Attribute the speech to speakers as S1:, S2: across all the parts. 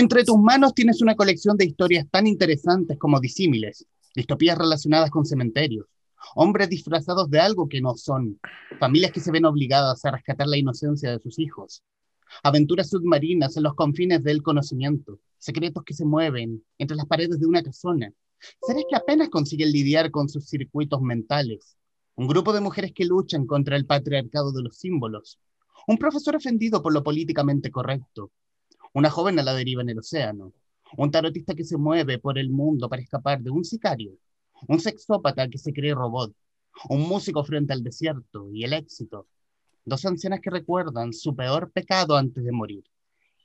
S1: Entre tus manos tienes una colección de historias tan interesantes como disímiles, distopías relacionadas con cementerios, hombres disfrazados de algo que no son, familias que se ven obligadas a rescatar la inocencia de sus hijos, aventuras submarinas en los confines del conocimiento, secretos que se mueven entre las paredes de una casona, seres que apenas consiguen lidiar con sus circuitos mentales, un grupo de mujeres que luchan contra el patriarcado de los símbolos, un profesor ofendido por lo políticamente correcto, una joven a la deriva en el océano, un tarotista que se mueve por el mundo para escapar de un sicario, un sexópata que se cree robot, un músico frente al desierto y el éxito, dos ancianas que recuerdan su peor pecado antes de morir.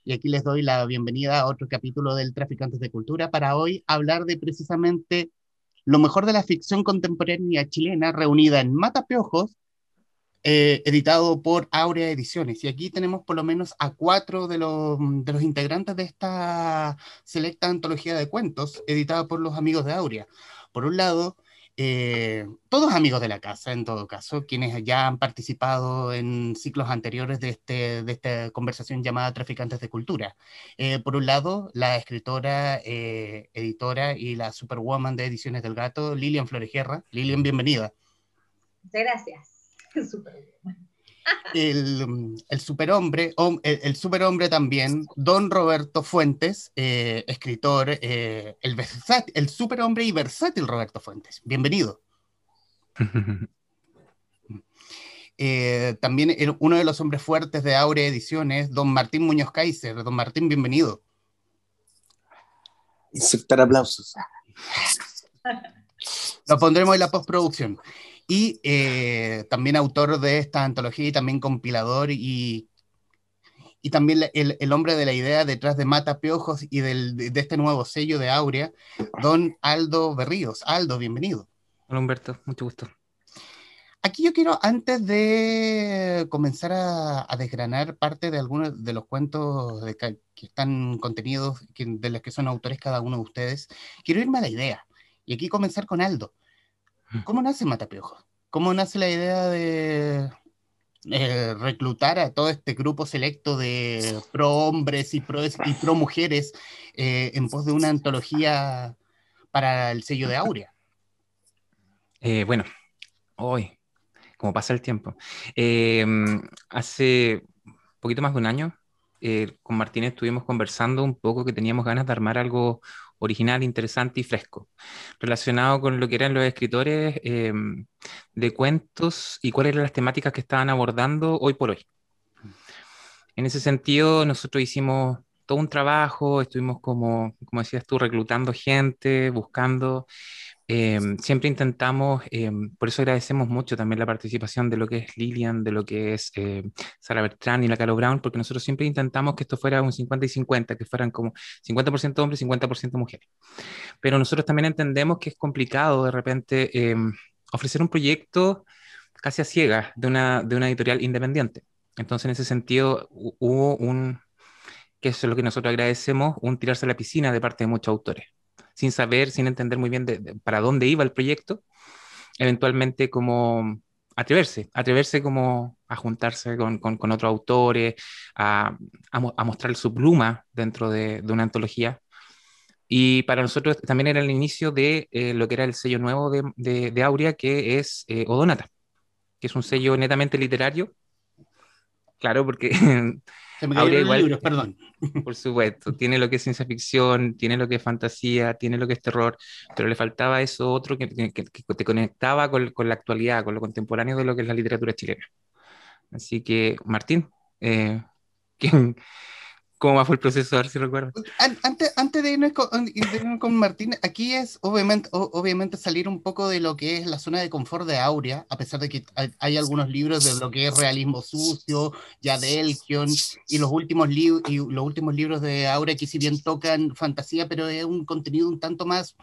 S1: Y aquí les doy la bienvenida a otro capítulo del Traficantes de Cultura para hoy hablar de precisamente lo mejor de la ficción contemporánea chilena reunida en Matapeojos, eh, editado por Aurea Ediciones. Y aquí tenemos por lo menos a cuatro de los, de los integrantes de esta selecta antología de cuentos editada por los amigos de Aurea. Por un lado, eh, todos amigos de la casa, en todo caso, quienes ya han participado en ciclos anteriores de, este, de esta conversación llamada Traficantes de Cultura. Eh, por un lado, la escritora, editora y la superwoman de Ediciones del Gato, Lilian Florejerra. Lilian, bienvenida.
S2: Muchas gracias.
S1: el, el superhombre, el, el, superhombre también, don Roberto Fuentes, eh, escritor, eh, el, el superhombre y versátil Roberto Fuentes. Bienvenido. Eh, también uno de los hombres fuertes de Aurea Ediciones, don Martín Muñoz Kaiser. Don Martín, bienvenido.
S3: Insertar aplausos.
S1: Lo pondremos en la postproducción y eh, también autor de esta antología y también compilador y, y también el, el, hombre de la idea detrás de Mata Piojos y del, de, este nuevo sello de Aurea, don Aldo Berríos. Aldo, bienvenido.
S4: Hola Humberto, mucho gusto.
S1: Aquí yo quiero, antes de comenzar a, a desgranar parte de algunos de los cuentos de, que están contenidos, que, de los que son autores cada uno de ustedes, quiero irme a la idea. Y aquí comenzar con Aldo. ¿Cómo nace Matapiojos? ¿Cómo nace la idea de eh, reclutar a todo este grupo selecto de pro hombres y pro, y pro mujeres eh, en pos de una antología para el sello de Aurea?
S4: Eh, bueno, hoy, como pasa el tiempo, em, hace poquito más de un año, con Martínez estuvimos conversando un poco que teníamos ganas de armar algo original, interesante y fresco, relacionado con lo que eran los escritores eh, de cuentos y cuáles eran las temáticas que estaban abordando hoy por hoy. En ese sentido, nosotros hicimos todo un trabajo, estuvimos como, como decías tú, reclutando gente, buscando eh, siempre intentamos, eh, por eso agradecemos mucho también la participación de lo que es Lilian, de lo que es eh, Sara Bertrand y la Caro Brown, porque nosotros siempre intentamos que esto fuera un 50 y 50, que fueran como 50% hombres y 50% mujeres. Pero nosotros también entendemos que es complicado de repente em, ofrecer un proyecto casi a ciegas de una, de una editorial independiente. Entonces, en ese sentido, hubo un, que eso es lo que nosotros agradecemos, un tirarse a la piscina de parte de muchos autores sin saber, sin entender muy bien de, para dónde iba el proyecto, eventualmente como atreverse, atreverse como a juntarse con, con, otros autores, a, a, mostrar su pluma dentro de, de, una antología. Y para nosotros también era el inicio de eh, lo que era el sello nuevo de, de, de Aurea, que es eh, Odonata, que es un sello netamente literario. Claro, porque
S1: Se me cayeron igual, libros, perdón.
S4: Por supuesto, tiene lo que es ciencia ficción, tiene lo que es fantasía, tiene lo que es terror, pero le faltaba eso otro que, que, que te conectaba con, con, la actualidad, con lo contemporáneo de lo que es la literatura chilena. Así que, Martín, eh, ¿quién, ¿Cómo fue el proceso? A ver si recuerdo.
S1: Antes, antes de, irnos con, de irnos con Martín, aquí es obviamente, obviamente salir un poco de lo que es la zona de confort de Aurea, a pesar de que hay, hay algunos libros de lo que es realismo sucio, ya de Elkion, y los últimos, y los últimos libros de Aurea que si bien tocan fantasía, pero es un contenido un tanto más,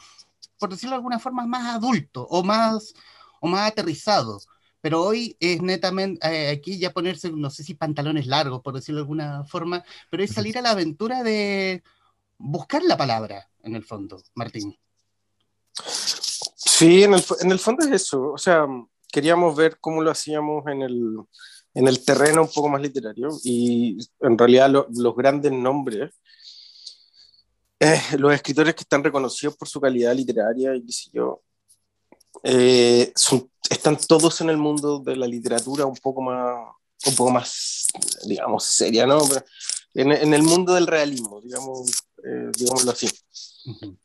S1: por decirlo de alguna forma, más adulto o más, o más aterrizado pero hoy es netamente eh, aquí ya ponerse, no sé si pantalones largos, por decirlo de alguna forma, pero es salir a la aventura de buscar la palabra, en el fondo, Martín.
S3: Sí, en el, en el fondo es eso, o sea, queríamos ver cómo lo hacíamos en el, en el terreno un poco más literario y en realidad lo, los grandes nombres eh, los escritores que están reconocidos por su calidad literaria y qué sé yo, eh, están todos en el mundo de la literatura un poco más, un poco más digamos, seria, ¿no? en, el mundo del realismo, digamos, eh, digámoslo así.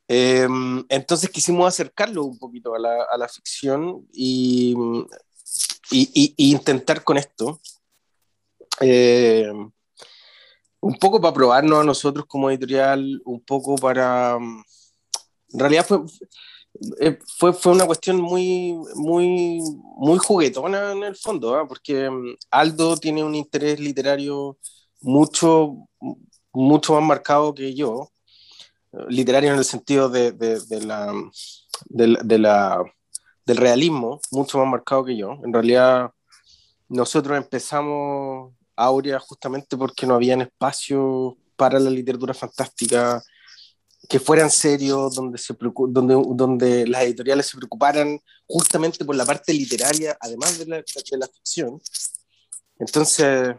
S3: Em, entonces quisimos acercarlo un poquito a la, a la ficción y, y, intentar con esto, em, un poco para probarnos a nosotros como editorial, un poco para... En realidad fue, eh, fue, fue, una cuestión muy, muy, muy juguetona en el fondo, ¿ah? porque em, Aldo tiene un interés literario mucho, mucho más marcado que yo, literario en el sentido de, de, la, de, del realismo, mucho más marcado que yo. En realidad, nosotros empezamos Aurea justamente porque no había espacio para la literatura fantástica que fueran serios, donde, se donde, donde las editoriales se preocuparan justamente por la parte literaria, además de la, de la ficción. Entonces,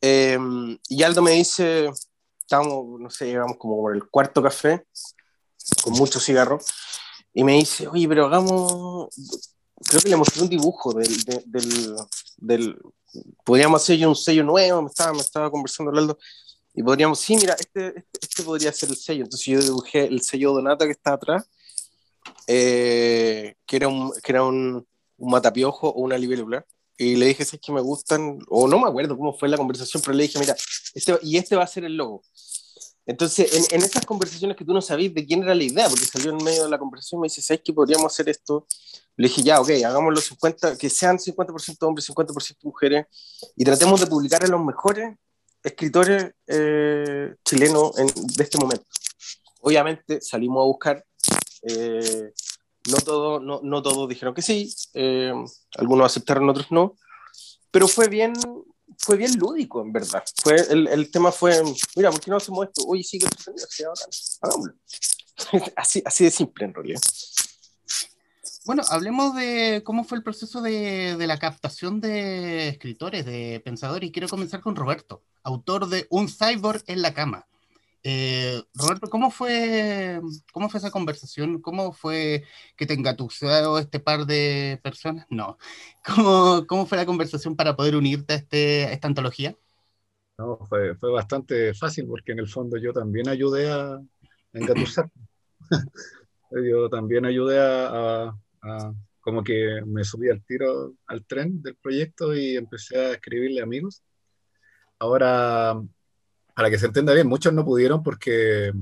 S3: eh, y Aldo me dice, estamos, no sé, llegamos como por el cuarto café, con mucho cigarro, y me dice, oye, pero hagamos, creo que le mostré un dibujo del, del, del, podríamos hacer yo un sello nuevo, me estaba, me estaba conversando Aldo, y podríamos, sí, mira, este, este, este, podría ser el sello. Entonces yo dibujé el sello Donata que está atrás, eh, que era un, que era un, un matapiojo o una libélula y le dije, si es que me gustan, o no me acuerdo cómo fue la conversación, pero le dije, mira, este, y este va a ser el logo. Entonces, en, en esas conversaciones que tú no sabías de quién era la idea, porque salió en medio de la conversación, me dice, ¿sabes que podríamos hacer esto? Le dije, ya, ok, hagámoslo 50, que sean 50% hombres, 50% mujeres, y tratemos de publicar a los mejores escritores eh, chilenos de este momento. Obviamente salimos a buscar eh, no, todo, no, no todos dijeron que sí, eh, algunos aceptaron, otros no, pero fue bien, fue bien lúdico, en verdad. Fue, el, el tema fue, mira, ¿por qué no hacemos esto? Oye, sí, que hagámoslo. así, así de simple, en realidad.
S1: Bueno, hablemos de cómo fue el proceso de, de, la captación de escritores, de pensadores, y quiero comenzar con Roberto, autor de Un cyborg en la cama. Eh, Roberto, ¿cómo fue, ¿cómo fue esa conversación? ¿Cómo fue que te engatusó este par de personas? No. ¿Cómo, cómo fue la conversación para poder unirte a, este, a esta antología?
S5: No, fue, fue, bastante fácil porque en el fondo yo también ayudé a, a engatusar. yo también ayudé a, a, como que me subí al tiro al tren del proyecto y empecé a escribirle amigos. Ahora para que se entienda bien, muchos no pudieron porque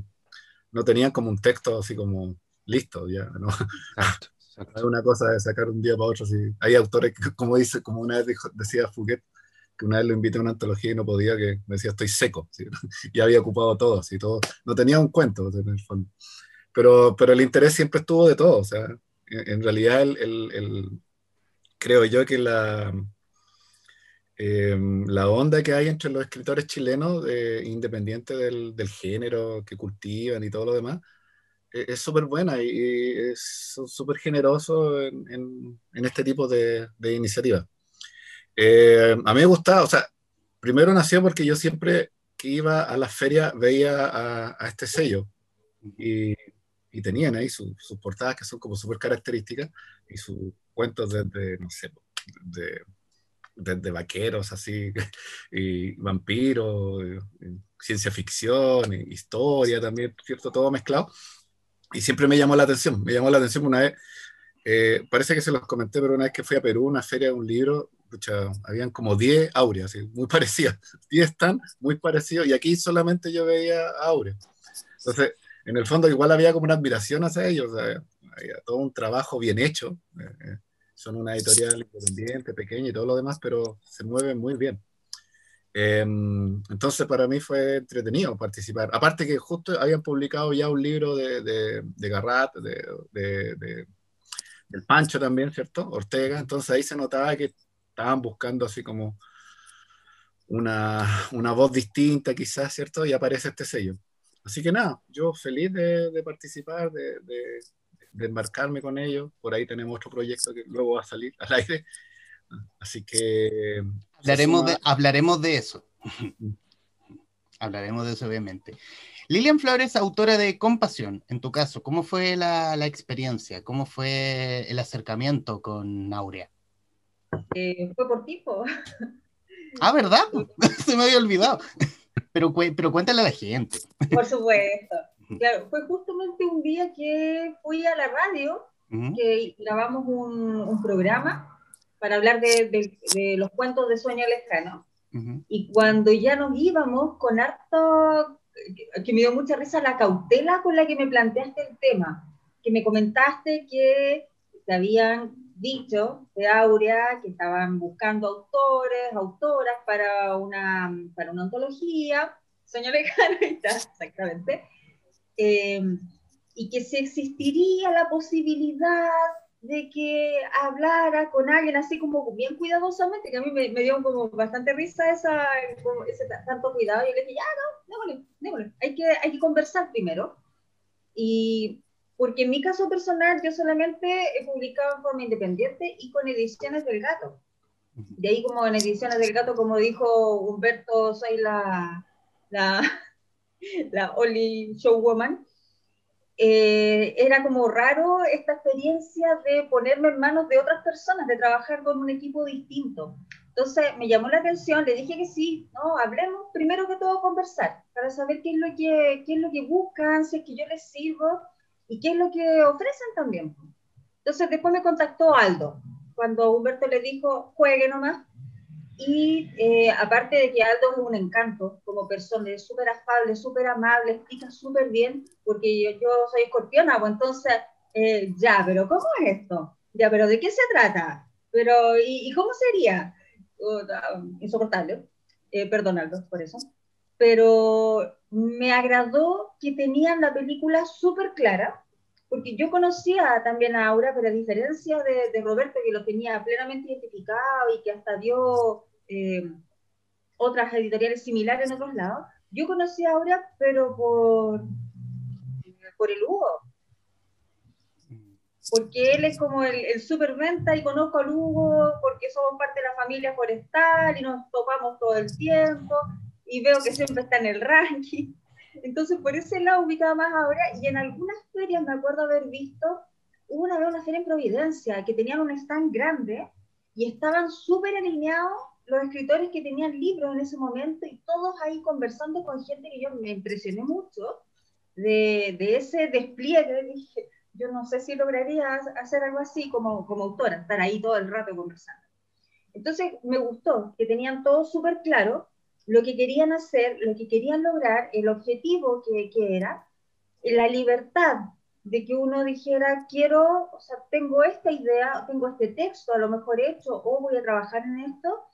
S5: no tenían como un texto así como listo, ya, ¿no? Es una cosa de sacar un día para otro. Hay autores que, como dice, como una vez dijo, decía Fouquet, que una vez lo invité a una antología y no podía, que me decía, estoy seco, y había ocupado todo, así, todo, no tenía un cuento en el fondo. Pero, pero el interés siempre estuvo de todo, o sea, en, realidad el, el, creo yo que la, Em, la onda que hay entre los escritores chilenos, eh, independiente del, del, género que cultivan y todo lo demás, e, es súper buena y, es súper generoso en, en, este tipo de, de iniciativas. Eh, a mí me gustaba, o sea, primero nació porque yo siempre que iba a las ferias veía a, a este sello y, y tenían ahí sus portadas que son como súper características y sus cuentos desde, no sé, de de, vaqueros así, y vampiros, ciencia ficción, historia también, ¿cierto? Todo mezclado. Y siempre me llamó la atención, me llamó la atención una vez, eh, parece que se los comenté, pero una vez que fui a Perú, una feria de un libro, habían como 10 aureas, muy parecidas, 10 están muy parecidos, y aquí solamente yo veía aureas. Entonces, en el fondo igual había como una admiración hacia ellos, todo un trabajo bien hecho. Eh, eh, son una editorial independiente, pequeña y todo lo demás, pero se mueven muy bien. Em, entonces para mí fue entretenido participar. Aparte que justo habían publicado ya un libro de, de, de Garrat, de, de, del Pancho también, ¿cierto? Ortega. Entonces ahí se notaba que estaban buscando así como una, una voz distinta quizás, ¿cierto? Y aparece este sello. Así que nada, yo feliz de, participar, de, de embarcarme con ellos. Por ahí tenemos otro proyecto que luego va a salir al aire. Así que...
S1: Hablaremos, de, hablaremos de eso. Hablaremos de eso, obviamente. Lilian Flores, autora de Compasión. En tu caso, ¿cómo fue la, la experiencia? ¿Cómo fue el acercamiento con Aurea?
S2: Eh, fue por tipo.
S1: Ah, ¿verdad? Se me había olvidado. Pero, pero cuéntale a la gente.
S2: Por supuesto. Claro, fue justamente un día que fui a la radio, que grabamos un, un, programa para hablar de, de, de, los cuentos de sueño lejano. Y cuando ya nos íbamos con harto, que me dio mucha risa la cautela con la que me planteaste el tema, que me comentaste que te habían dicho de Aurea que estaban buscando autores, autoras para una, para una antología, Sueño Lejano, exactamente, eh, y que si existiría la posibilidad de que hablara con alguien así como bien cuidadosamente, que a mí me, me dio como bastante risa esa, ese tanto cuidado, yo le dije, ya, no, démosle, démosle, hay que, hay que conversar primero. Y porque en mi caso personal yo solamente he publicado en forma independiente y con ediciones del gato. De ahí como en ediciones del gato, como dijo Humberto, soy la, la, la Only Showwoman. Eh, era como raro esta experiencia de ponerme en manos de otras personas, de trabajar con un equipo distinto. Entonces me llamó la atención, le dije que sí, no, hablemos primero que todo conversar, para saber qué es lo que, qué es lo que buscan, si es que yo les sirvo y qué es lo que ofrecen también. Entonces después me contactó Aldo, cuando Humberto le dijo, juegue nomás. Y eh, aparte de que Aldo es un encanto como persona, es súper afable, súper amable, explica súper bien, porque yo, yo, soy escorpiona, pues entonces, eh, ya, pero ¿cómo es esto? Ya, pero ¿de qué se trata? Pero, ¿y, y cómo sería? Uh, insoportable. Eh, perdón, Aldo, por eso. Pero me agradó que tenían la película súper clara, porque yo conocía también a Aura, pero a diferencia de, Roberto, que lo tenía plenamente identificado y que hasta dio eh, otras editoriales similares en otros lados, yo conocí a Aura, pero por, por el Hugo. Porque él es como el, el superventa y conozco al Hugo porque somos parte de la familia forestal y nos topamos todo el tiempo y veo que siempre está en el ranking. Entonces, por ese lado ubicaba más ahora, y en algunas ferias me acuerdo haber visto, hubo una vez una feria en Providencia, que tenían un stand grande, y estaban súper alineados los escritores que tenían libros en ese momento, y todos ahí conversando con gente que yo me impresioné mucho, de, de ese despliegue, dije, yo no sé si lograría hacer algo así como, como autora, estar ahí todo el rato conversando. Entonces, me gustó que tenían todo súper claro, lo que querían hacer, lo que querían lograr, el objetivo que, que era, la libertad de que uno dijera, quiero, o sea, tengo esta idea, tengo este texto a lo mejor hecho o voy a trabajar en esto,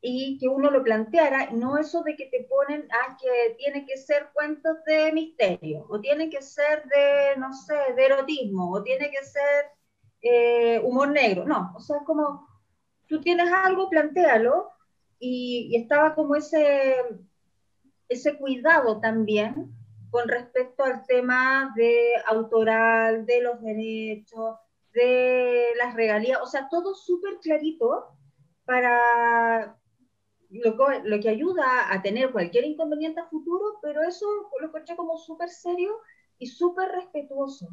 S2: y que uno lo planteara, no eso de que te ponen, ah, que tiene que ser cuentos de misterio, o tiene que ser de, no sé, de erotismo, o tiene que ser eh, humor negro, no, o sea, como tú tienes algo, plantealo, y, y, estaba como ese, ese cuidado también con respecto al tema de autoral, de los derechos, de las regalías, o sea, todo súper clarito para lo, lo, que ayuda a tener cualquier inconveniente a futuro, pero eso lo encontré como súper serio y súper respetuoso,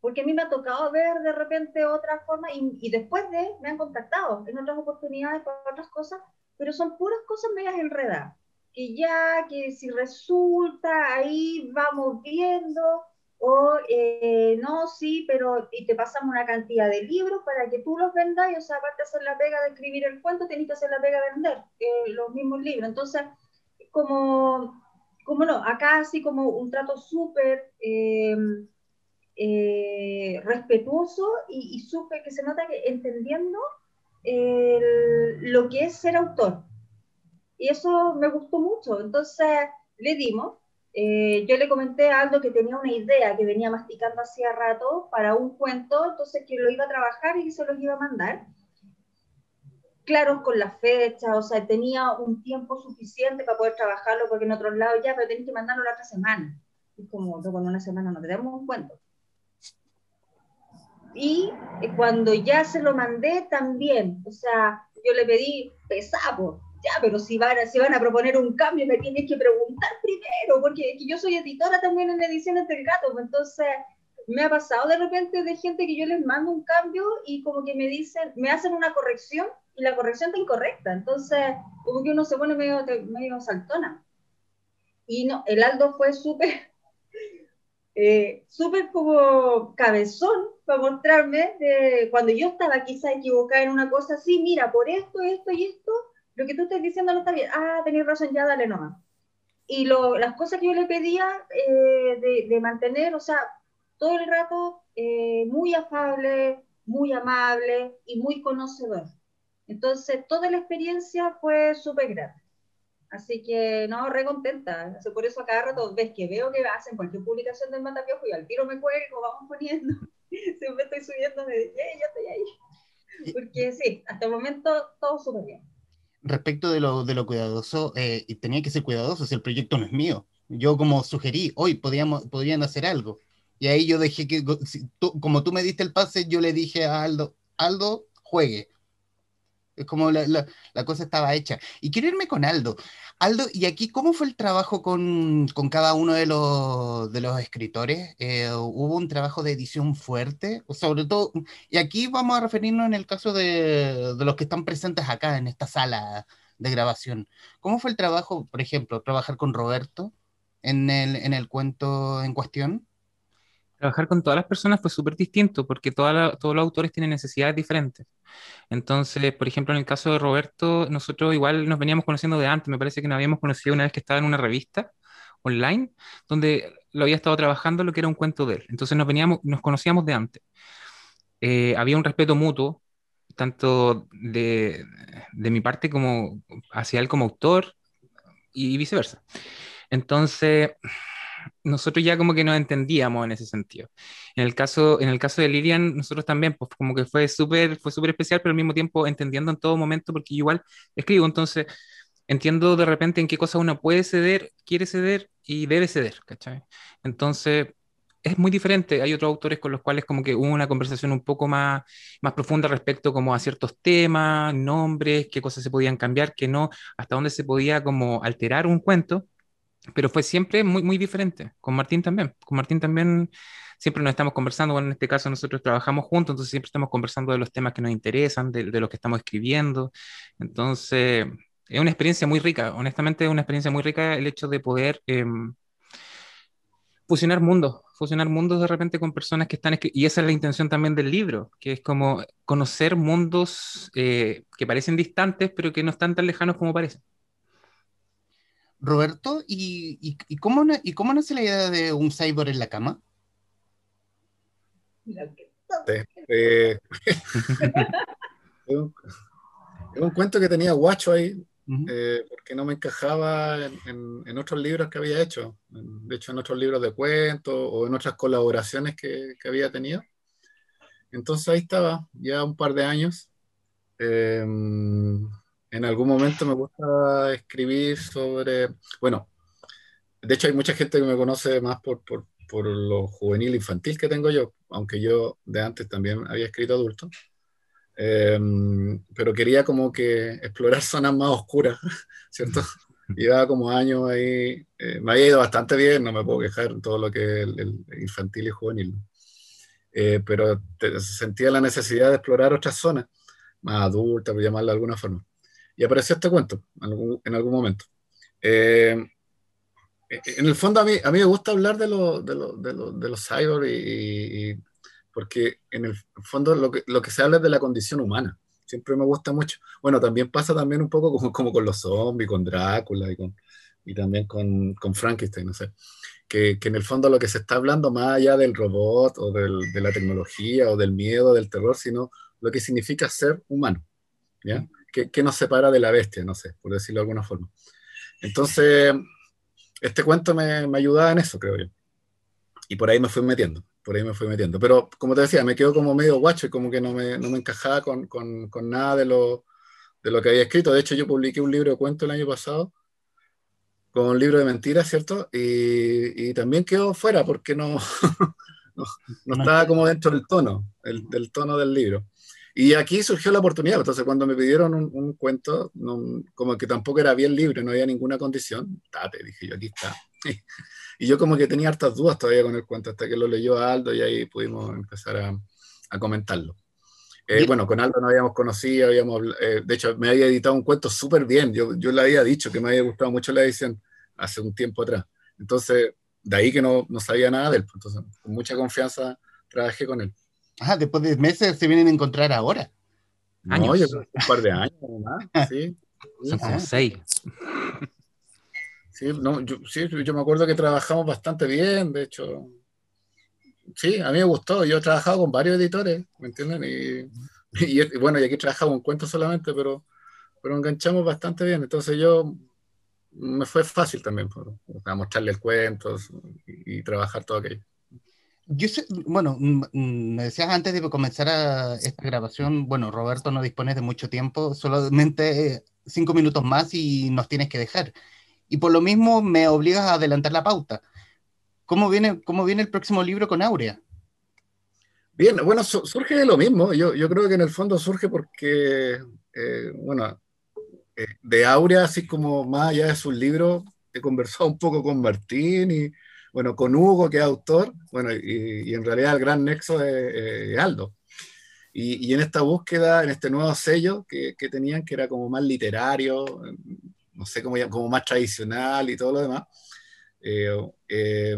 S2: porque a mí me ha tocado ver de repente otra forma y, y después de me han contactado en otras oportunidades para otras cosas pero son puras cosas medias enredadas, que ya, que si resulta, ahí vamos viendo, o eh, no, sí, pero y te pasamos una cantidad de libros para que tú los vendas, y o sea, aparte de hacer la pega de escribir el cuento, tenés que hacer la pega de vender eh, los mismos libros. Entonces, como, como no, acá así como un trato súper eh, eh, respetuoso y, y que se nota que entendiendo el, lo que es ser autor. Y eso me gustó mucho. Entonces le dimos. Eh, yo le comenté a Aldo que tenía una idea que venía masticando hacía rato para un cuento, entonces que lo iba a trabajar y que se los iba a mandar. Claro, con la fecha, o sea, tenía un tiempo suficiente para poder trabajarlo, porque en otros lados ya, pero tenés que mandarlo la otra semana. Y como, con una semana no tenemos un cuento. Y cuando ya se lo mandé también, o sea, yo le pedí pesado, ya, pero si van, si van a proponer un cambio, me tienes que preguntar primero, porque yo soy editora también en Ediciones del Gato, pues, entonces me ha pasado de repente de gente que yo les mando un cambio y como que me dicen, me hacen una corrección y la corrección está incorrecta, entonces como que uno se pone medio, medio saltona. Y no, el Aldo fue súper, eh, súper como cabezón para mostrarme de, cuando yo estaba quizá equivocada en una cosa así, mira, por esto, esto y esto, lo que tú estás diciendo no está bien. Ah, tenés razón, ya dale nomás. Y lo, las cosas que yo le pedía eh, de, de, mantener, o sea, todo el rato eh, muy afable, muy amable y muy conocedor. Entonces, toda la experiencia fue súper grande. Así que, no, re contenta. Por eso a cada rato ves que veo que hacen cualquier publicación del Matapiojo y al tiro me cuelgo, vamos poniendo. Siempre estoy subiendo, me dice, yo estoy ahí. Porque sí, hasta el momento todo súper bien
S1: respecto de lo, de lo cuidadoso, eh, y tenía que ser cuidadoso si el proyecto no es mío. Yo como sugerí, hoy podíamos, podrían hacer algo. Y ahí yo dejé que, como tú me diste el pase, yo le dije a Aldo, Aldo, juegue. Es como la, la, cosa estaba hecha. Y quiero irme con Aldo. Aldo, ¿y aquí cómo fue el trabajo con, con cada uno de los, de los escritores? Eh, ¿Hubo un trabajo de edición fuerte? Sobre todo, y aquí vamos a referirnos en el caso de, de, los que están presentes acá en esta sala de grabación. ¿Cómo fue el trabajo, por ejemplo, trabajar con Roberto en el, en el cuento en cuestión?
S4: Trabajar con todas las personas fue súper distinto porque la, todos los autores tienen necesidades diferentes. Entonces, por ejemplo, en el caso de Roberto, nosotros igual nos veníamos conociendo de antes, me parece que nos habíamos conocido una vez que estaba en una revista online, donde lo había estado trabajando lo que era un cuento de él. Entonces nos, veníamos, nos conocíamos de antes. Eh, había un respeto mutuo, tanto de, de mi parte como hacia él como autor y viceversa. Entonces, nosotros ya como que nos entendíamos en ese sentido. En el caso, en el caso de Lilian, nosotros también, pues como que fue súper fue súper especial, pero al mismo tiempo entendiendo en todo momento, porque igual escribo, entonces entiendo de repente en qué cosa uno puede ceder, quiere ceder y debe ceder. Entonces, es muy diferente. Hay otros autores con los cuales como que hubo una conversación un poco más, más profunda respecto como a ciertos temas, nombres, qué cosas se podían cambiar, qué no, hasta dónde se podía como alterar un cuento pero fue siempre muy, muy diferente. Con Martín también. Con Martín también siempre nos estamos conversando. Bueno, en este caso nosotros trabajamos juntos, entonces siempre estamos conversando de los temas que nos interesan, de, de lo que estamos escribiendo. Entonces, es una experiencia muy rica. Honestamente, es una experiencia muy rica el hecho de poder eh, fusionar mundos, fusionar mundos de repente con personas que están... Y esa es la intención también del libro, que es como conocer mundos eh, que parecen distantes, pero que no están tan lejanos como parecen.
S1: Roberto, ¿y, y, y, cómo, ¿y cómo nace la idea de un cyborg en la cama?
S5: Eh, es, un, un, cuento que tenía guacho ahí, uh -huh. eh, porque no me encajaba en, en, en, otros libros que había hecho. De hecho, en otros libros de cuentos o en otras colaboraciones que, que había tenido. Entonces ahí estaba, ya un par de años. Eh, en algún momento me gusta escribir sobre, bueno, de hecho hay mucha gente que me conoce más por, por, por lo juvenil infantil que tengo yo, aunque yo de antes también había escrito adulto, eh, pero quería como que explorar zonas más oscuras, ¿cierto? Llevaba como años ahí, eh, me había ido bastante bien, no me puedo quejar en todo lo que es el, el infantil y juvenil, eh, pero te, sentía la necesidad de explorar otras zonas más adultas, por llamarla de alguna forma y apareció este cuento en algún, en algún momento. Eh, en el fondo a mí, a mí me gusta hablar de, lo, de, lo, de, lo, de los cyborg y, y, porque en el fondo lo que, lo que se habla es de la condición humana. Siempre me gusta mucho. Bueno, también pasa también un poco como, como con los zombies, con Drácula y, con, y también con, con Frankenstein, no sé. Que, que, en el fondo lo que se está hablando más allá del robot o del, de la tecnología o del miedo, del terror, sino lo que significa ser humano. ¿ya? Que, que, nos separa de la bestia, no sé, por decirlo de alguna forma. Entonces, este cuento me, me, ayudaba en eso, creo yo. Y por ahí me fui metiendo, por ahí me fui metiendo. Pero, como te decía, me quedo como medio guacho y como que no me, no me encajaba con, con, con nada de lo, de lo que había escrito. De hecho, yo publiqué un libro de cuentos el año pasado, con un libro de mentiras, ¿cierto? Y, y también quedó fuera porque no, no, no, estaba como dentro del tono, el, del tono del libro. Y aquí surgió la oportunidad, entonces cuando me pidieron un, cuento, como que tampoco era bien libre, no había ninguna condición, date, dije yo, aquí está. Y yo como que tenía hartas dudas todavía con el cuento, hasta que lo leyó Aldo y ahí pudimos empezar a, a comentarlo. Eh, bueno, con Aldo nos habíamos conocido, habíamos, eh, de hecho me había editado un cuento súper bien, yo, yo le había dicho que me había gustado mucho la edición hace un tiempo atrás. Entonces, de ahí que no, no sabía nada de él, entonces con mucha confianza trabajé con él.
S1: Ah, después de meses se vienen a encontrar ahora.
S5: No, yo un par de años más, sí.
S4: Son como seis.
S5: Sí, no, yo, sí, yo me acuerdo que trabajamos bastante bien, de hecho. Sí, a mí me gustó. Yo he trabajado con varios editores, ¿me entienden? Y, bueno, y aquí trabajamos en cuentos solamente, pero, pero enganchamos bastante bien. Entonces yo me fue fácil también para mostrarle el cuento y, trabajar todo aquello.
S1: Yo sé, bueno, me decías antes de comenzar esta grabación, bueno, Roberto no dispone de mucho tiempo, solamente cinco minutos más y nos tienes que dejar y por lo mismo me obligas a adelantar la pauta. ¿Cómo viene, cómo viene el próximo libro con Aurea?
S5: Bien, bueno, surge de lo mismo. Yo, yo, creo que en el fondo surge porque, eh, bueno, eh, de Aurea, así como más allá de sus libros, he conversado un poco con Martín y, bueno, con Hugo, que es autor, bueno, y, en realidad el gran nexo es, Aldo. Y, en esta búsqueda, en este nuevo sello que, tenían, que era como más literario, no sé cómo como más tradicional y todo lo demás, eh, eh,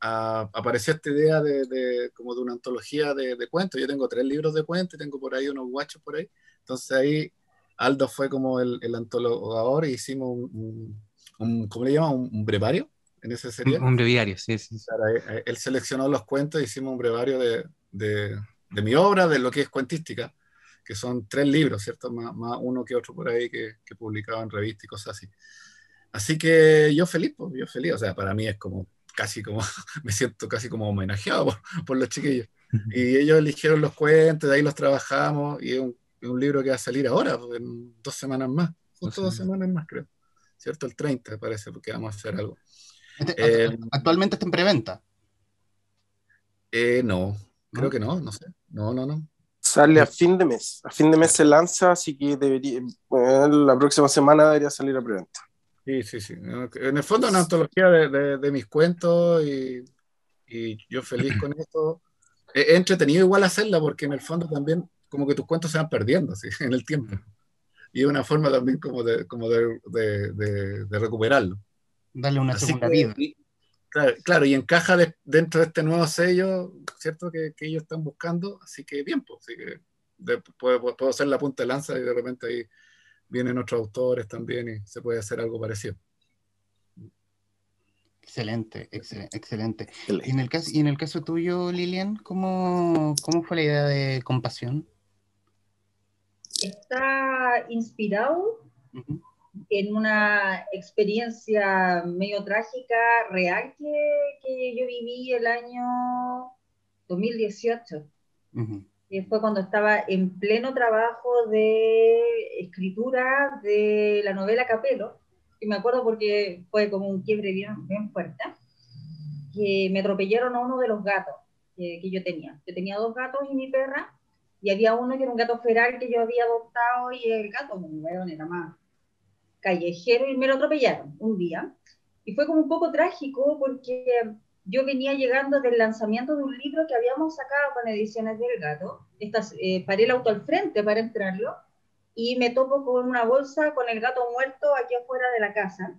S5: apareció esta idea de, como de una antología de, cuentos. Yo tengo tres libros de cuentos y tengo por ahí unos guachos por ahí. Entonces ahí Aldo fue como el, el antologador y hicimos un, un, ¿cómo le llaman? Un, brevario. En ese sería.
S4: Un breviario, sí, sí.
S5: él, seleccionó los cuentos hicimos un brevario de, de, de mi obra, de lo que es cuentística que son tres libros, ¿cierto? Más, uno que otro por ahí que, que publicaba en revistas y cosas así. Así que yo feliz, pues, yo feliz, o sea, para mí es como casi como, me siento casi como homenajeado por, los chiquillos. Y ellos eligieron los cuentos, de ahí los trabajamos, y es un, libro que va a salir ahora, en dos semanas más, justo dos semanas más creo, ¿cierto? El 30 me parece, porque vamos a hacer algo.
S1: Este, eh, ¿Actualmente está en preventa?
S5: Eh, no, creo que no, no sé. No, no, no.
S3: Sale a fin de mes. A fin de mes se lanza, así que debería, la próxima semana debería salir a preventa.
S5: Sí, sí, sí. En el fondo, una antología de, de, mis cuentos y, y, yo feliz con esto. He entretenido igual hacerla porque en el fondo también como que tus cuentos se van perdiendo así, en el tiempo. Y es una forma también como de, como de, de recuperarlo.
S1: Darle una segunda vida.
S5: Claro, y encaja dentro de este nuevo sello, ¿cierto? Que, que, ellos están buscando, así que bien, pues, así que puedo, puedo, ser la punta de lanza y de repente ahí vienen otros autores también y se puede hacer algo parecido.
S1: Excelente, excelente, excelente. Y, en el caso, y en el caso tuyo, Lilian, ¿cómo, cómo fue la idea de compasión?
S2: Está inspirado en una experiencia medio trágica, real, que, que yo viví el año 2018. Y fue cuando estaba en pleno trabajo de escritura de la novela Capelo, y me acuerdo porque fue como un quiebre bien, bien fuerte, que me atropellaron a uno de los gatos que, que, yo tenía. Yo tenía dos gatos y mi perra, y había uno que era un gato feral que yo había adoptado, y el gato, bueno, era más callejero y me lo atropellaron un día. Y fue como un poco trágico porque yo venía llegando del lanzamiento de un libro que habíamos sacado con Ediciones del Gato. Estas, eh, paré el auto al frente para entrarlo y me topo con una bolsa con el gato muerto aquí afuera de la casa.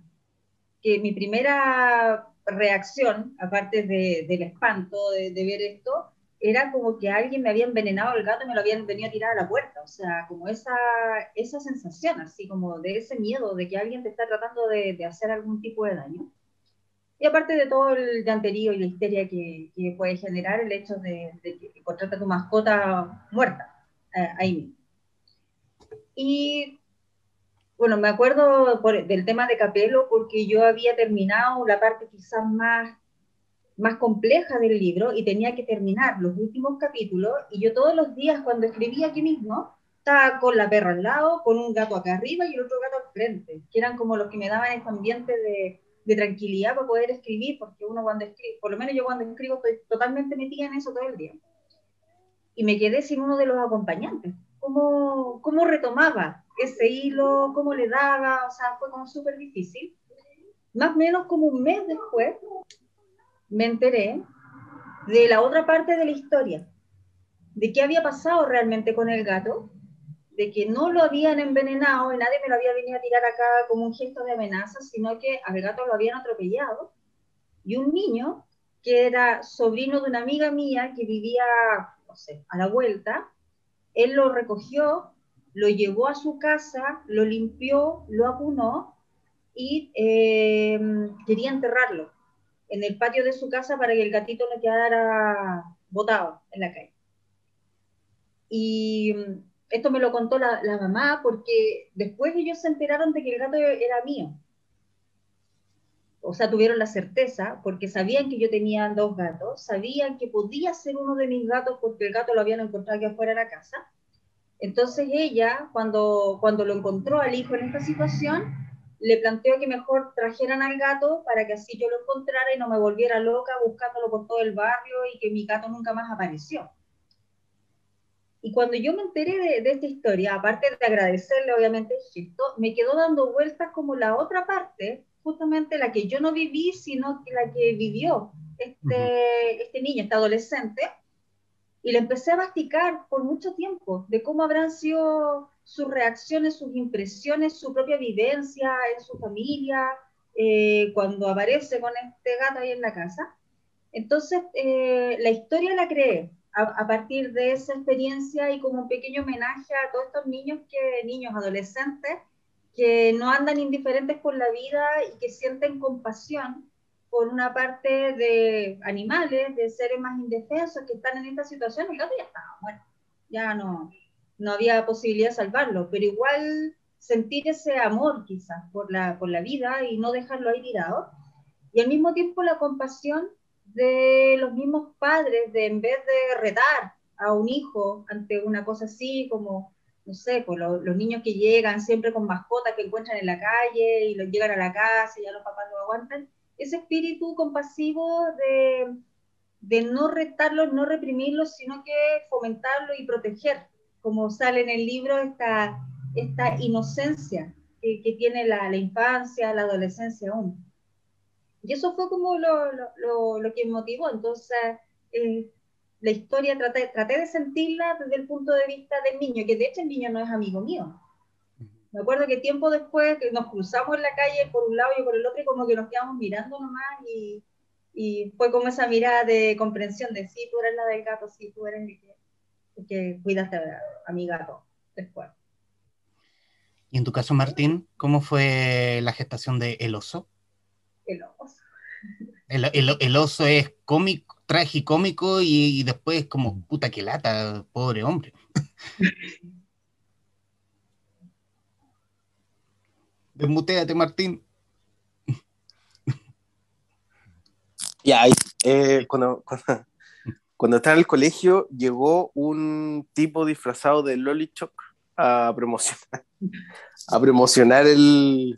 S2: Que mi primera reacción, aparte de, del espanto de, de ver esto, era como que alguien me había envenenado el gato y me lo habían venido a tirar a la puerta, o sea, como esa, esa sensación, así como de ese miedo de que alguien te está tratando de, de hacer algún tipo de daño. Y aparte de todo el llanterío y la histeria que, que puede generar el hecho de, de que encontrarte a tu mascota muerta eh, ahí mismo. Y bueno, me acuerdo por, del tema de Capelo porque yo había terminado la parte quizás más más compleja del libro y tenía que terminar los últimos capítulos y yo todos los días cuando escribía aquí mismo estaba con la perra al lado, con un gato acá arriba y el otro gato al frente, que eran como los que me daban ese ambiente de, de tranquilidad para poder escribir, porque uno cuando escribe, por lo menos yo cuando escribo estoy totalmente metida en eso todo el día. y me quedé sin uno de los acompañantes. ¿Cómo, cómo retomaba ese hilo? ¿Cómo le daba? O sea, fue como súper difícil. Más o menos como un mes después me enteré de la otra parte de la historia, de qué había pasado realmente con el gato, de que no lo habían envenenado y nadie me lo había venido a tirar acá como un gesto de amenaza, sino que al gato lo habían atropellado. Y un niño, que era sobrino de una amiga mía que vivía, no sé, a la vuelta, él lo recogió, lo llevó a su casa, lo limpió, lo acunó y eh, quería enterrarlo en el patio de su casa para que el gatito no quedara botado en la calle. Y mm, esto me lo contó la, mamá porque después ellos se enteraron de que el gato era mío. O sea, tuvieron la certeza porque sabían que yo tenía dos gatos, sabían que podía ser uno de mis gatos porque el gato lo habían encontrado aquí afuera de la casa. Entonces ella, cuando, cuando lo encontró al hijo en esta situación, le planteó que mejor trajeran al gato para que así yo lo encontrara y no me volviera loca buscándolo por todo el barrio y que mi gato nunca más apareció. Y cuando yo me enteré de, esta historia, aparte de agradecerle obviamente el gesto, me quedó dando vueltas como la otra parte, justamente la que yo no viví, sino que la que vivió este, este niño, este adolescente, y le empecé a masticar por mucho tiempo de cómo habrán sido sus reacciones, sus impresiones, su propia vivencia en su familia, eh, cuando aparece con este gato ahí en la casa. Entonces, eh, la historia la creé a, partir de esa experiencia y como un pequeño homenaje a todos estos niños, que, niños, adolescentes, que no andan indiferentes por la vida y que sienten compasión por una parte de animales, de seres más indefensos que están en esta situación. El gato ya estaba bueno, ya no, no había posibilidad de salvarlo, pero igual sentir ese amor quizás por la, por la vida y no dejarlo ahí tirado. Y al mismo tiempo la compasión de los mismos padres de en vez de retar a un hijo ante una cosa así como, no sé, pues los niños que llegan siempre con mascotas que encuentran en la calle y los llegan a la casa y ya los papás lo aguantan, ese espíritu compasivo de, de no retarlos, no reprimirlos, sino que fomentarlo y proteger, como sale en el libro esta, esta inocencia que, tiene la, la infancia, la adolescencia aún. Y eso fue como lo, lo, lo que motivó. Entonces, eh, la historia traté, traté de sentirla desde el punto de vista del niño, que de hecho el niño no es amigo mío. Me acuerdo que tiempo después que nos cruzamos en la calle por un lado y por el otro y como que nos quedamos mirando nomás y, y fue como esa mirada de comprensión de sí, tú eres la del gato, sí, tú eres el que, que cuidaste a, a mi gato después.
S1: Y en tu caso, Martín, ¿cómo fue la gestación de El Oso?
S2: el oso.
S1: El, oso es cómico, tragicómico y, y después como puta que lata, pobre hombre. Desmuteate, Martín.
S3: Ya, eh, cuando, cuando, estaba en el colegio, llegó un tipo disfrazado de Lolichok a promocionar, a promocionar el,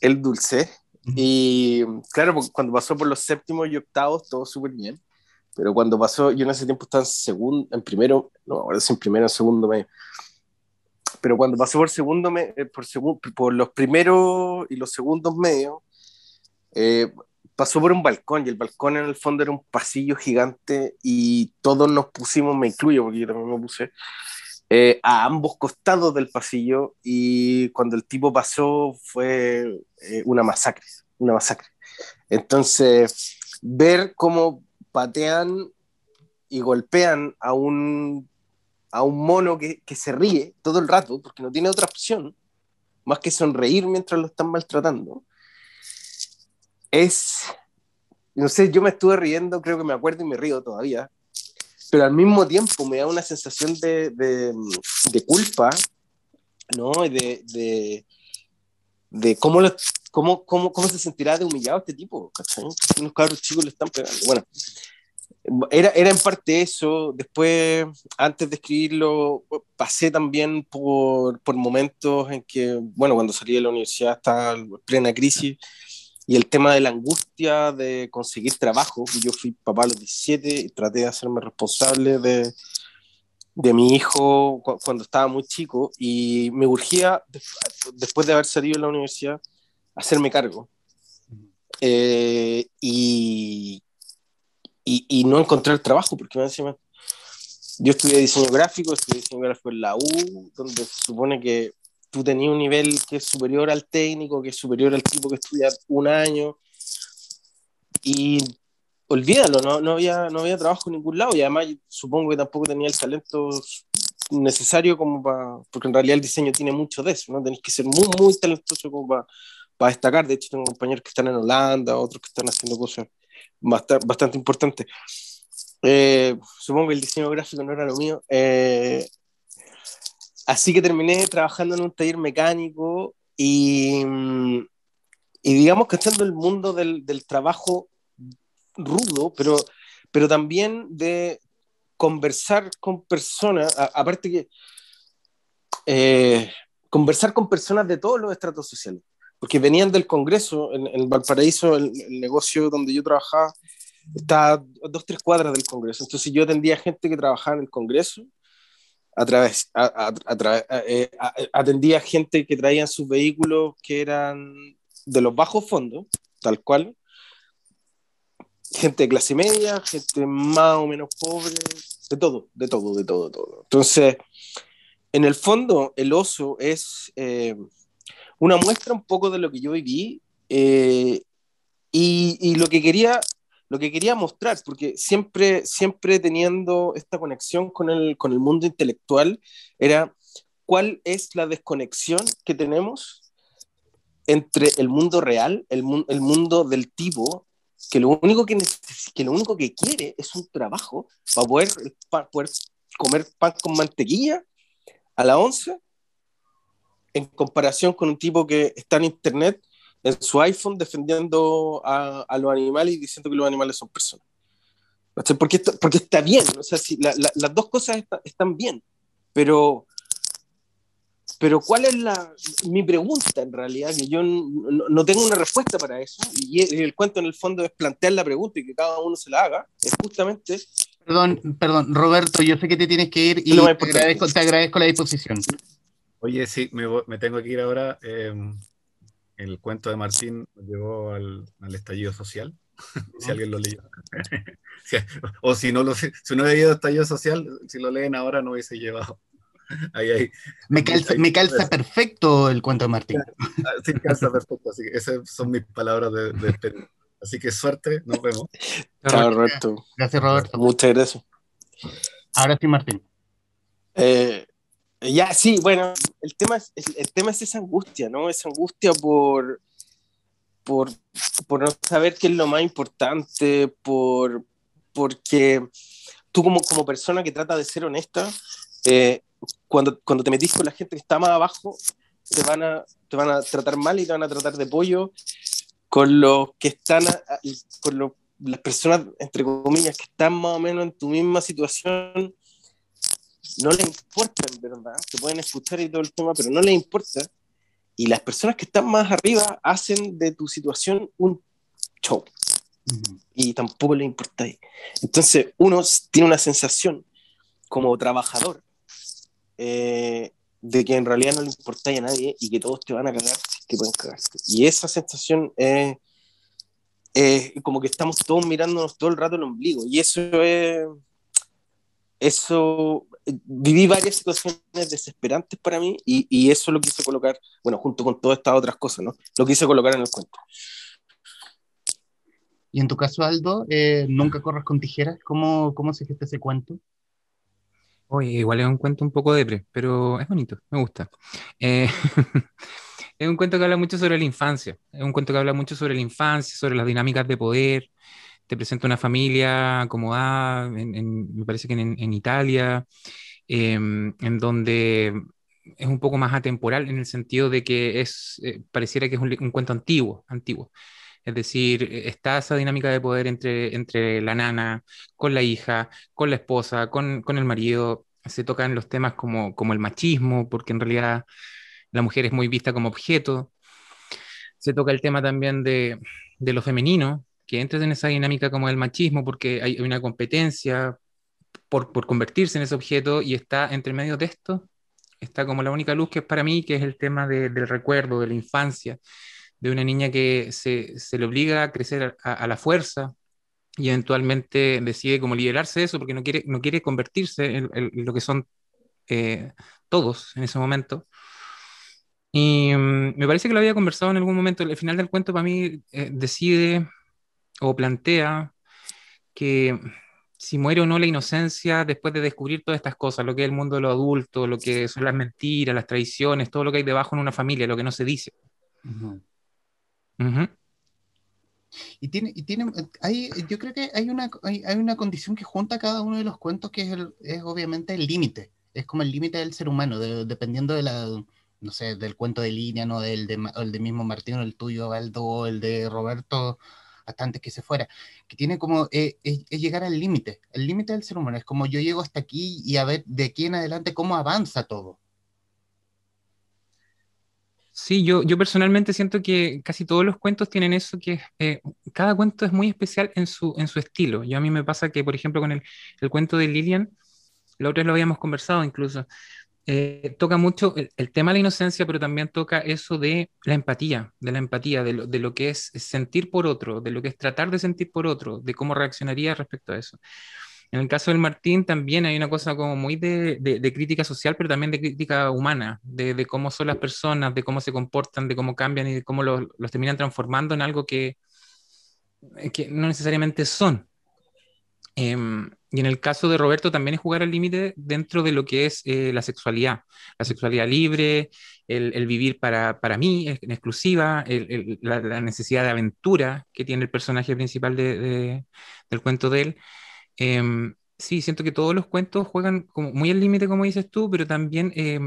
S3: el dulce. Y claro, cuando pasó por los séptimos y octavos, todo súper bien. Pero cuando pasó, yo en ese tiempo estaba en segundo, en primero, no, ahora es en primero, en segundo medio. Pero cuando pasó por segundo, eh, por, segundo por los primeros y los segundos medios, eh, pasó por un balcón y el balcón en el fondo era un pasillo gigante y todos nos pusimos, me incluyo porque yo también me puse, eh, a ambos costados del pasillo y cuando el tipo pasó fue eh, una masacre, una masacre. Entonces, ver cómo patean y golpean a un, a un mono que, que se ríe todo el rato, porque no tiene otra opción más que sonreír mientras lo están maltratando, es, no sé, yo me estuve riendo, creo que me acuerdo y me río todavía, pero al mismo tiempo me da una sensación de, de, culpa, ¿no? De, de, de cómo, cómo, cómo, cómo, se sentirá de humillado este tipo, ¿cachai? Unos cabros chicos le están pegando. Bueno, era, era en parte eso. Después, antes de escribirlo, pasé también por, por momentos en que, bueno, cuando salí de la universidad estaba en plena crisis y el tema de la angustia de conseguir trabajo. Yo fui papá a los 17 y traté de hacerme responsable de, de mi hijo cuando estaba muy chico y me urgía, después de haber salido de la universidad, hacerme cargo. Eh, y, y, no encontrar trabajo, porque encima yo estudié diseño gráfico, estudié diseño gráfico en la U, donde se supone que tú tenías un nivel que es superior al técnico, que es superior al tipo que estudia un año, y olvídalo, no, no, había, no había trabajo en ningún lado, y además supongo que tampoco tenía el talento necesario como para, porque en realidad el diseño tiene mucho de eso, ¿no? Tenéis que ser muy, muy talentoso como para, para destacar, de hecho tengo compañeros que están en Holanda, otros que están haciendo cosas bastante, bastante importantes. Eh, supongo que el diseño gráfico no era lo mío. Eh, así que terminé trabajando en un taller mecánico y, y digamos que estando el mundo del, del trabajo rudo, pero, pero también de conversar con personas, aparte que eh, conversar con personas de todos los estratos sociales, porque venían del Congreso, en, en Valparaíso, el, negocio donde yo trabajaba, está a dos, tres cuadras del Congreso, entonces yo atendía gente que trabajaba en el Congreso, a través, a, eh, atendía gente que traían sus vehículos que eran de los bajos fondos, tal cual, gente de clase media, gente más o menos pobre, de todo, de todo, de todo, de todo. Entonces, en el fondo, el oso es eh, una muestra un poco de lo que yo viví eh, y, lo que quería lo que quería mostrar, porque siempre, siempre teniendo esta conexión con el, con el mundo intelectual, era cuál es la desconexión que tenemos entre el mundo real, el, el mundo del tipo, que lo único que, que lo único que quiere es un trabajo para poder, poder comer pan con mantequilla a la once, en comparación con un tipo que está en internet, en su iPhone, defendiendo a, a los animales y diciendo que los animales son personas. Porque, porque está bien, o sea, si la, las dos cosas están bien, pero pero ¿cuál es la, mi pregunta en realidad? Que yo no, no, tengo una respuesta para eso. Y el cuento en el fondo es plantear la pregunta y que cada uno se la haga. Es justamente...
S1: Perdón, perdón, Roberto, yo sé que te tienes que ir y te, agradezco, te, agradezco, la disposición.
S5: Oye, sí, me, me tengo que ir ahora. Eh, el cuento de Martín llegó al, al estallido social. si alguien lo leyó. o si no lo si no he leído estallido social, si lo leen ahora no hubiese llevado. Ahí, ahí.
S1: Me calza, me calza perfecto el cuento de Martín.
S5: Sí, calza perfecto. Así que esas son mis palabras de, de Así que suerte, nos vemos.
S3: Chao, Roberto.
S1: Gracias, Roberto.
S3: Muchas gracias.
S1: Ahora sí, Martín.
S3: Eh, ya, sí, bueno, el tema, es, el tema es esa angustia, ¿no? Esa angustia por, por, por no saber qué es lo más importante, por, porque tú como, como persona que trata de ser honesta, eh, cuando, cuando te metís con la gente que está más abajo, te van, a, te van a tratar mal y te van a tratar de pollo. Con los que están, con las personas, entre comillas, que están más o menos en tu misma situación, no les importa, en verdad. Te pueden escuchar y todo el tema, pero no les importa. Y las personas que están más arriba hacen de tu situación un show. Y tampoco les importa. Entonces, uno tiene una sensación como trabajador eh, de que en realidad no le importa a nadie y que todos te van a cagar que pueden cagarte. Y esa sensación es como que estamos todos mirándonos todo el rato el ombligo. Y eso es. Eso. Viví varias situaciones desesperantes para mí y, y eso lo quise colocar, bueno, junto con todas estas otras cosas, ¿no? Lo quise colocar en el cuento.
S1: Y en tu caso, Aldo, eh, ¿nunca corres con tijeras? ¿Cómo, cómo se gesta ese cuento?
S4: Oye, igual es un cuento un poco depre, pero es bonito, me gusta. Eh, es un cuento que habla mucho sobre la infancia, es un cuento que habla mucho sobre la infancia, sobre las dinámicas de poder. Te presenta una familia acomodada, en, me parece que en, Italia, em, en donde es un poco más atemporal en el sentido de que es, eh, pareciera que es un, cuento antiguo, antiguo. Es decir, e, está esa dinámica de poder entre, entre la nana, con la hija, con la esposa, con, con el marido. Se tocan los temas como, como el machismo, porque en realidad la mujer es muy vista como objeto. Se toca el tema también de, de lo femenino, que entra en esa dinámica como el machismo, porque hay una competencia por, por, convertirse en ese objeto y está entre medio de esto, está como la única luz que es para mí, que es el tema de, del recuerdo, de la infancia, de una niña que se, se le obliga a crecer a, a, la fuerza y eventualmente decide como liberarse de eso porque no quiere, no quiere convertirse en, en lo que son eh, todos en ese momento. Y um, me parece que lo había conversado en algún momento. El final del cuento para mí eh, decide o plantea que si muere o no la inocencia después de descubrir todas estas cosas, lo que es el mundo de lo adulto, lo que son las mentiras, las traiciones, todo lo que hay debajo en una familia, lo que no se dice.
S1: Uh -huh. Uh -huh. Y tiene, y tiene hay, yo creo que hay una, hay, hay, una condición que junta cada uno de los cuentos que es, el, es obviamente el límite. Es como el límite del ser humano, de, dependiendo de la, no sé, del cuento de línea, no del de, el de mismo Martín, el tuyo, Aldo, el de Roberto, hasta antes que se fuera, que tiene como, eh, es, llegar al límite, el límite del ser humano, es como yo llego hasta aquí y a ver de aquí en adelante cómo avanza todo.
S4: Sí, yo, yo personalmente siento que casi todos los cuentos tienen eso, que eh, cada cuento es muy especial en su, en su estilo. Yo a mí me pasa que, por ejemplo, con el, el cuento de Lilian, la otra lo habíamos conversado incluso, eh, toca mucho el, tema de la inocencia, pero también toca eso de la empatía, de la empatía, de lo, de lo, que es sentir por otro, de lo que es tratar de sentir por otro, de cómo reaccionaría respecto a eso. En el caso del Martín también hay una cosa como muy de, de, de crítica social, pero también de crítica humana, de, de, cómo son las personas, de cómo se comportan, de cómo cambian y de cómo los, los terminan transformando en algo que, que no necesariamente son. Eh, y en el caso de Roberto también es jugar al límite dentro de lo que es eh, la sexualidad, la sexualidad libre, el, vivir para, para, mí en exclusiva, la, necesidad de aventura que tiene el personaje principal de, de, del cuento de él. Eh, sí, siento que todos los cuentos juegan como muy al límite, como dices tú, pero también eh,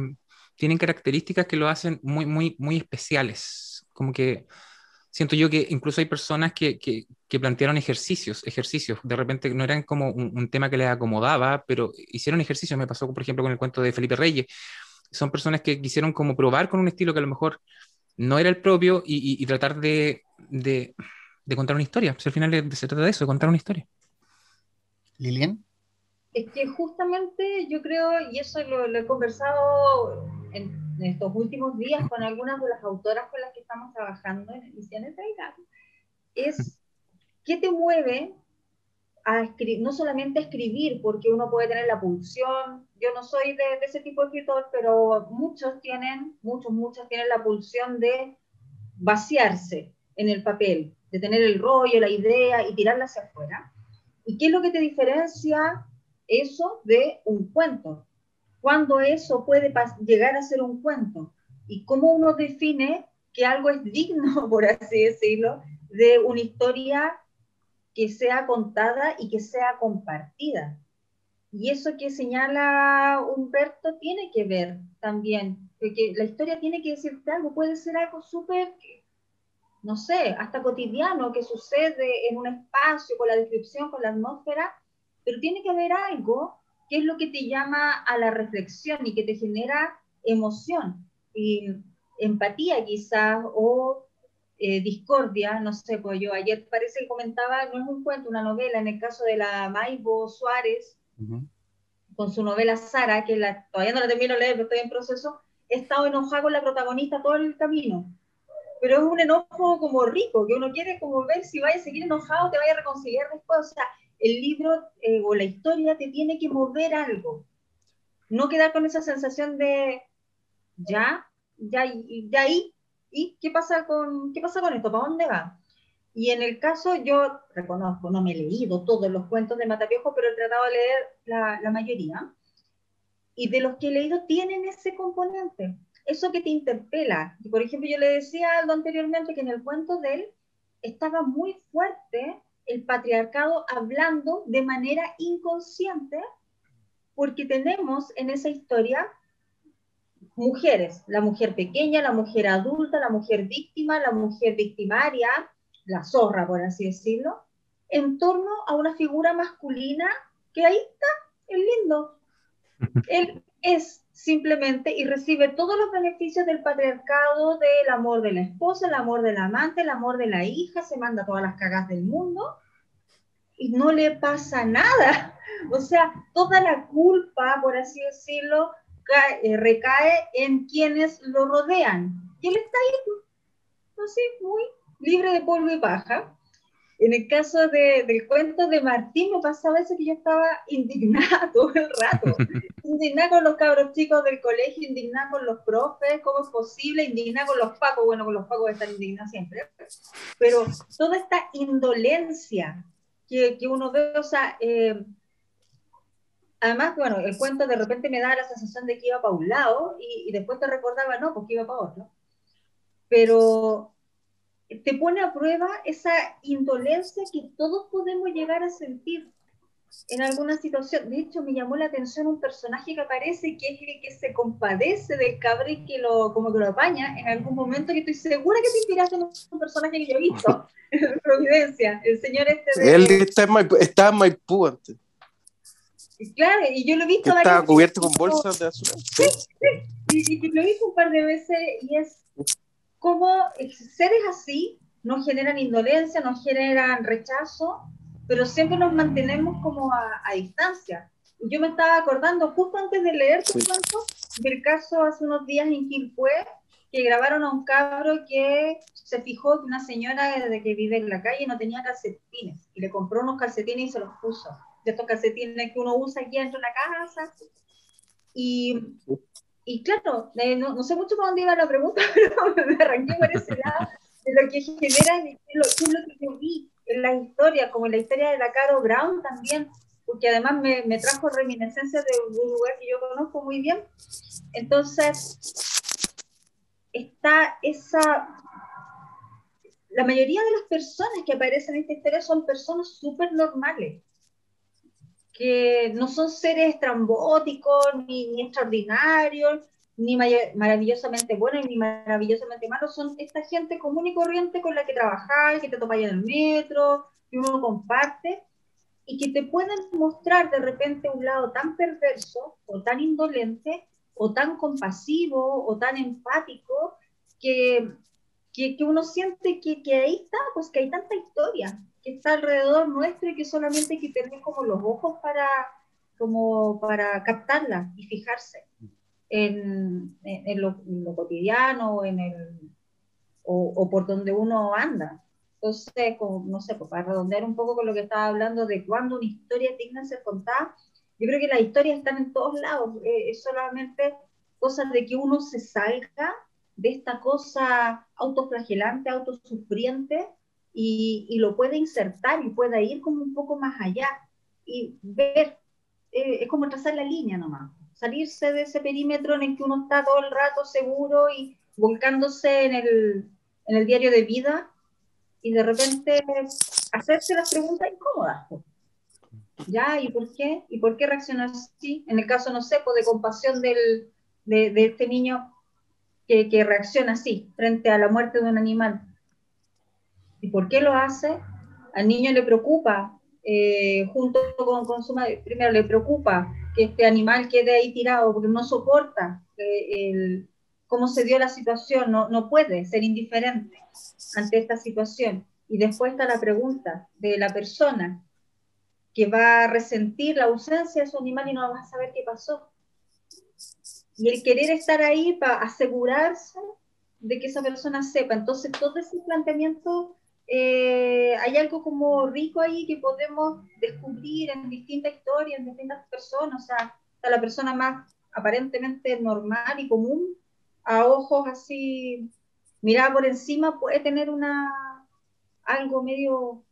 S4: tienen características que lo hacen muy, muy, muy especiales. Como que siento yo que incluso hay personas que, que, que, plantearon ejercicios, ejercicios, de repente no eran como un, un, tema que les acomodaba, pero hicieron ejercicios, me pasó por ejemplo con el cuento de Felipe Reyes, son personas que quisieron como probar con un estilo que a lo mejor no era el propio y, y, y tratar de, de, de, contar una historia, si al final se trata de eso, de contar una historia.
S1: Lilian.
S2: Es que justamente yo creo, y eso lo, lo he conversado en, en, estos últimos días con algunas de las autoras con las que estamos trabajando en ediciones de es qué te mueve a escribir, no solamente a escribir, porque uno puede tener la pulsión, yo no soy de, de, ese tipo de escritor, pero muchos tienen, muchos, muchas tienen la pulsión de vaciarse en el papel, de tener el rollo, la idea y tirarla hacia afuera. ¿Y qué es lo que te diferencia eso de un cuento? ¿Cuándo eso puede llegar a ser un cuento? ¿Y cómo uno define que algo es digno, por así decirlo, de una historia que sea contada y que sea compartida? Y eso que señala Humberto tiene que ver también, porque la historia tiene que decirte algo, puede ser algo súper, no sé, hasta cotidiano que sucede en un espacio, con la descripción, con la atmósfera, pero tiene que haber algo que es lo que te llama a la reflexión y que te genera emoción y empatía quizás o eh, discordia, no sé, pues yo ayer parece que comentaba, no es un cuento, una novela, en el caso de la Maibo Suárez, uh -huh. con su novela Sara, que la, todavía no la termino de leer, pero estoy en proceso, he estado enojada con la protagonista todo el camino, pero es un enojo como rico, que uno quiere como ver si vaya a seguir enojado, te vaya a reconciliar después, o sea, el libro eh, o la historia te tiene que mover algo. No quedar con esa sensación de ya, ya, ya ahí, ¿y qué pasa con, qué pasa con esto? ¿Para dónde va? Y en el caso, yo reconozco, no me he leído todos los cuentos de Matapiojo, pero he tratado de leer la, la mayoría. Y de los que he leído tienen ese componente, eso que te interpela. Y por ejemplo, yo le decía algo anteriormente que en el cuento de él estaba muy fuerte el patriarcado hablando de manera inconsciente, porque tenemos en esa historia mujeres, la mujer pequeña, la mujer adulta, la mujer víctima, la mujer victimaria, la zorra, por así decirlo, en torno a una figura masculina que ahí está, es lindo. Él es simplemente y recibe todos los beneficios del patriarcado, del amor de la esposa, el amor del amante, el amor de la hija, se manda todas las cagas del mundo, y no le pasa nada. O sea, toda la culpa, por así decirlo, eh, recae en quienes lo rodean. Y él está ahí, no sé, muy libre de polvo y paja. En el caso de, del cuento de Martín, me pasaba veces que yo estaba indignada todo el rato. indignada con los cabros chicos del colegio, indignada con los profes, cómo es posible, indignada con los pacos, bueno, con los pacos están indignados siempre. Pero toda esta indolencia que, que uno ve, o sea, eh, además, bueno, el cuento de repente me da la sensación de que iba para un lado y, y después te recordaba, no, porque iba para otro. Pero te pone a prueba esa indolencia que todos podemos llegar a sentir en alguna situación. De hecho, me llamó la atención un personaje que aparece, que es el que se compadece del cabre y que lo, como que lo apaña en algún momento, que estoy segura que te inspiraste en un personaje que yo he visto, en Providencia, el señor este de...
S3: Él está en Maipú, está en Maipú antes.
S2: Claro, y yo lo he visto...
S3: Está cubierto con bolsas de azúcar.
S2: Sí, sí, y, y, lo he visto un par de veces y es cómo seres así nos generan indolencia, nos generan rechazo, pero siempre nos mantenemos como a, a distancia. Yo me estaba acordando justo antes de leer tu sí. cuento del caso hace unos días en Quilpué, que grabaron a un cabro que se fijó que una señora desde que vive en la calle no tenía calcetines y le compró unos calcetines y se los puso. De estos calcetines que uno usa aquí dentro de la casa. Y y claro, eh, no, no, sé mucho por dónde iba la pregunta, pero me arranqué por ese lado, de lo que genera, lo, lo que yo vi en la historia, como en la historia de la Caro Brown también, porque además me, me trajo reminiscencias de un lugar que yo conozco muy bien. Entonces, está esa... La mayoría de las personas que aparecen en esta historia son personas súper normales, que no son seres estrambóticos, ni, ni extraordinarios, ni maravillosamente buenos, ni maravillosamente malos, son esta gente común y corriente con la que trabajáis, que te topas en el metro, que uno comparte, y que te pueden mostrar de repente un lado tan perverso, o tan indolente, o tan compasivo, o tan empático, que, que, que uno siente que, que ahí está, pues que hay tanta historia, que está alrededor nuestro y que solamente hay que tener como los ojos para, como para captarla y fijarse en, en, en, lo, en lo, cotidiano en el, o, o, por donde uno anda. Entonces, no sé, pues para redondear un poco con lo que estaba hablando de cuando una historia digna ser contada, yo creo que las historias están en todos lados, eh, es solamente cosas de que uno se salga de esta cosa autoflagelante, autosufriente, y, y, lo puede insertar y pueda ir como un poco más allá y ver, eh, es como trazar la línea nomás, salirse de ese perímetro en el que uno está todo el rato seguro y volcándose en el, en el diario de vida y de repente hacerse las preguntas incómodas. ¿Ya? ¿Y por qué? ¿Y por qué reacciona así? En el caso, no sé, pues de compasión del, de, de este niño que, que reacciona así frente a la muerte de un animal ¿Y por qué lo hace? Al niño le preocupa, eh, junto con, con, su madre, primero le preocupa que este animal quede ahí tirado porque no soporta eh, el, cómo se dio la situación, no, no puede ser indiferente ante esta situación. Y después está la pregunta de la persona que va a resentir la ausencia de su animal y no va a saber qué pasó. Y el querer estar ahí para asegurarse de que esa persona sepa. Entonces, todo ese planteamiento eh, hay algo como rico ahí que podemos descubrir en distintas historias, en distintas personas, o sea, está la persona más aparentemente normal y común, a ojos así, mirada por encima, puede tener una algo medio,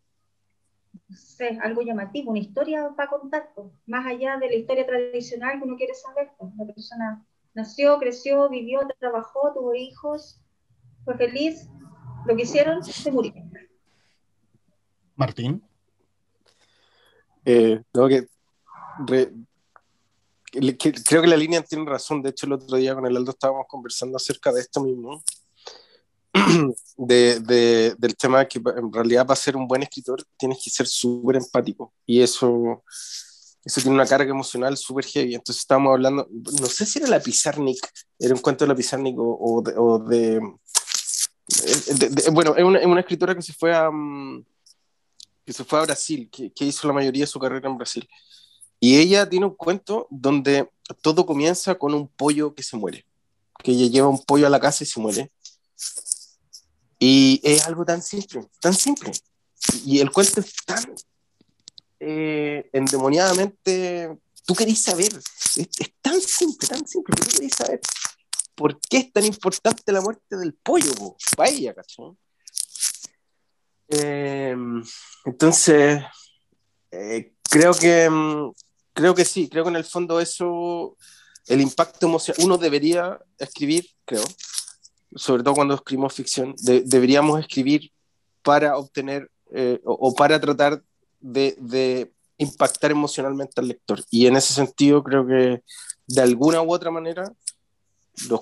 S2: no sé, algo llamativo, una historia para contar, pues, más allá de la historia tradicional que uno quiere saber. Pues, la persona nació, creció, vivió, trabajó, tuvo hijos, fue feliz, lo que hicieron, se murió.
S1: Martín.
S3: Eh, creo que la línea tiene razón. De hecho, el otro día con el Aldo estábamos conversando acerca de esto mismo. De, de, del tema que en realidad para ser un buen escritor tienes que ser súper empático y eso, eso tiene una carga emocional súper heavy. Entonces estábamos hablando, no sé si era la Pizarnik, era un cuento de la Pizarnik o, o de, bueno, es una, es una, escritora que se fue a, um, que se fue a Brasil, que, que hizo la mayoría de su carrera en Brasil. Y ella tiene un cuento donde todo comienza con un pollo que se muere, que ella lleva un pollo a la casa y se muere. Y es algo tan simple, tan simple. Y el cuento es tan eh, endemoniadamente... Tú querés saber, es, es, tan simple, tan simple, tú querés saber por qué es tan importante la muerte del pollo, po? vaya, ¿cachai? Eh, entonces, eh, creo que mm, creo que sí, creo que en el fondo eso, el impacto emocional, uno debería escribir, creo, sobre todo cuando escribimos ficción, de, deberíamos escribir para obtener eh, o, para tratar de, impactar emocionalmente al lector. Y en ese sentido creo que de alguna u otra manera los,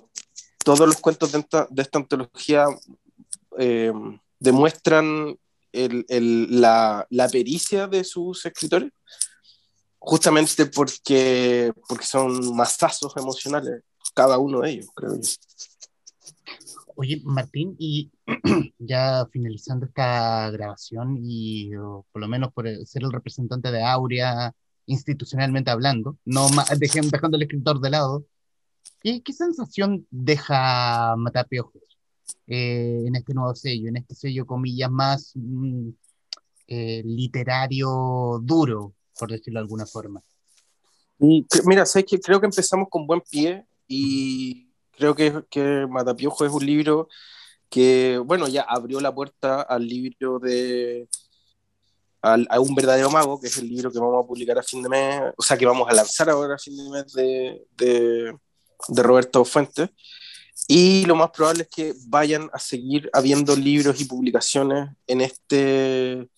S3: todos los cuentos de esta, de esta antología eh, demuestran el, el, la, la, pericia de sus escritores, justamente porque, porque son masazos emocionales, cada uno de ellos, creo yo.
S1: Oye, Martín, y ya finalizando esta grabación, y por lo menos por ser el representante de Aurea, institucionalmente hablando, no dejando, el escritor de lado, ¿qué, qué sensación deja Matapiojos eh, en este nuevo sello, en este sello, comillas, más mm, eh, literario duro, por decirlo de alguna forma?
S3: Y, mira, sabes que creo que empezamos con buen pie y creo que, que Matapiojo es un libro que, bueno, ya abrió la puerta al libro de... Al, a un verdadero mago, que es el libro que vamos a publicar a fin de mes, o sea, que vamos a lanzar ahora a fin de mes de, de, de Roberto Fuentes. Y lo más probable es que vayan a seguir habiendo libros y publicaciones en este,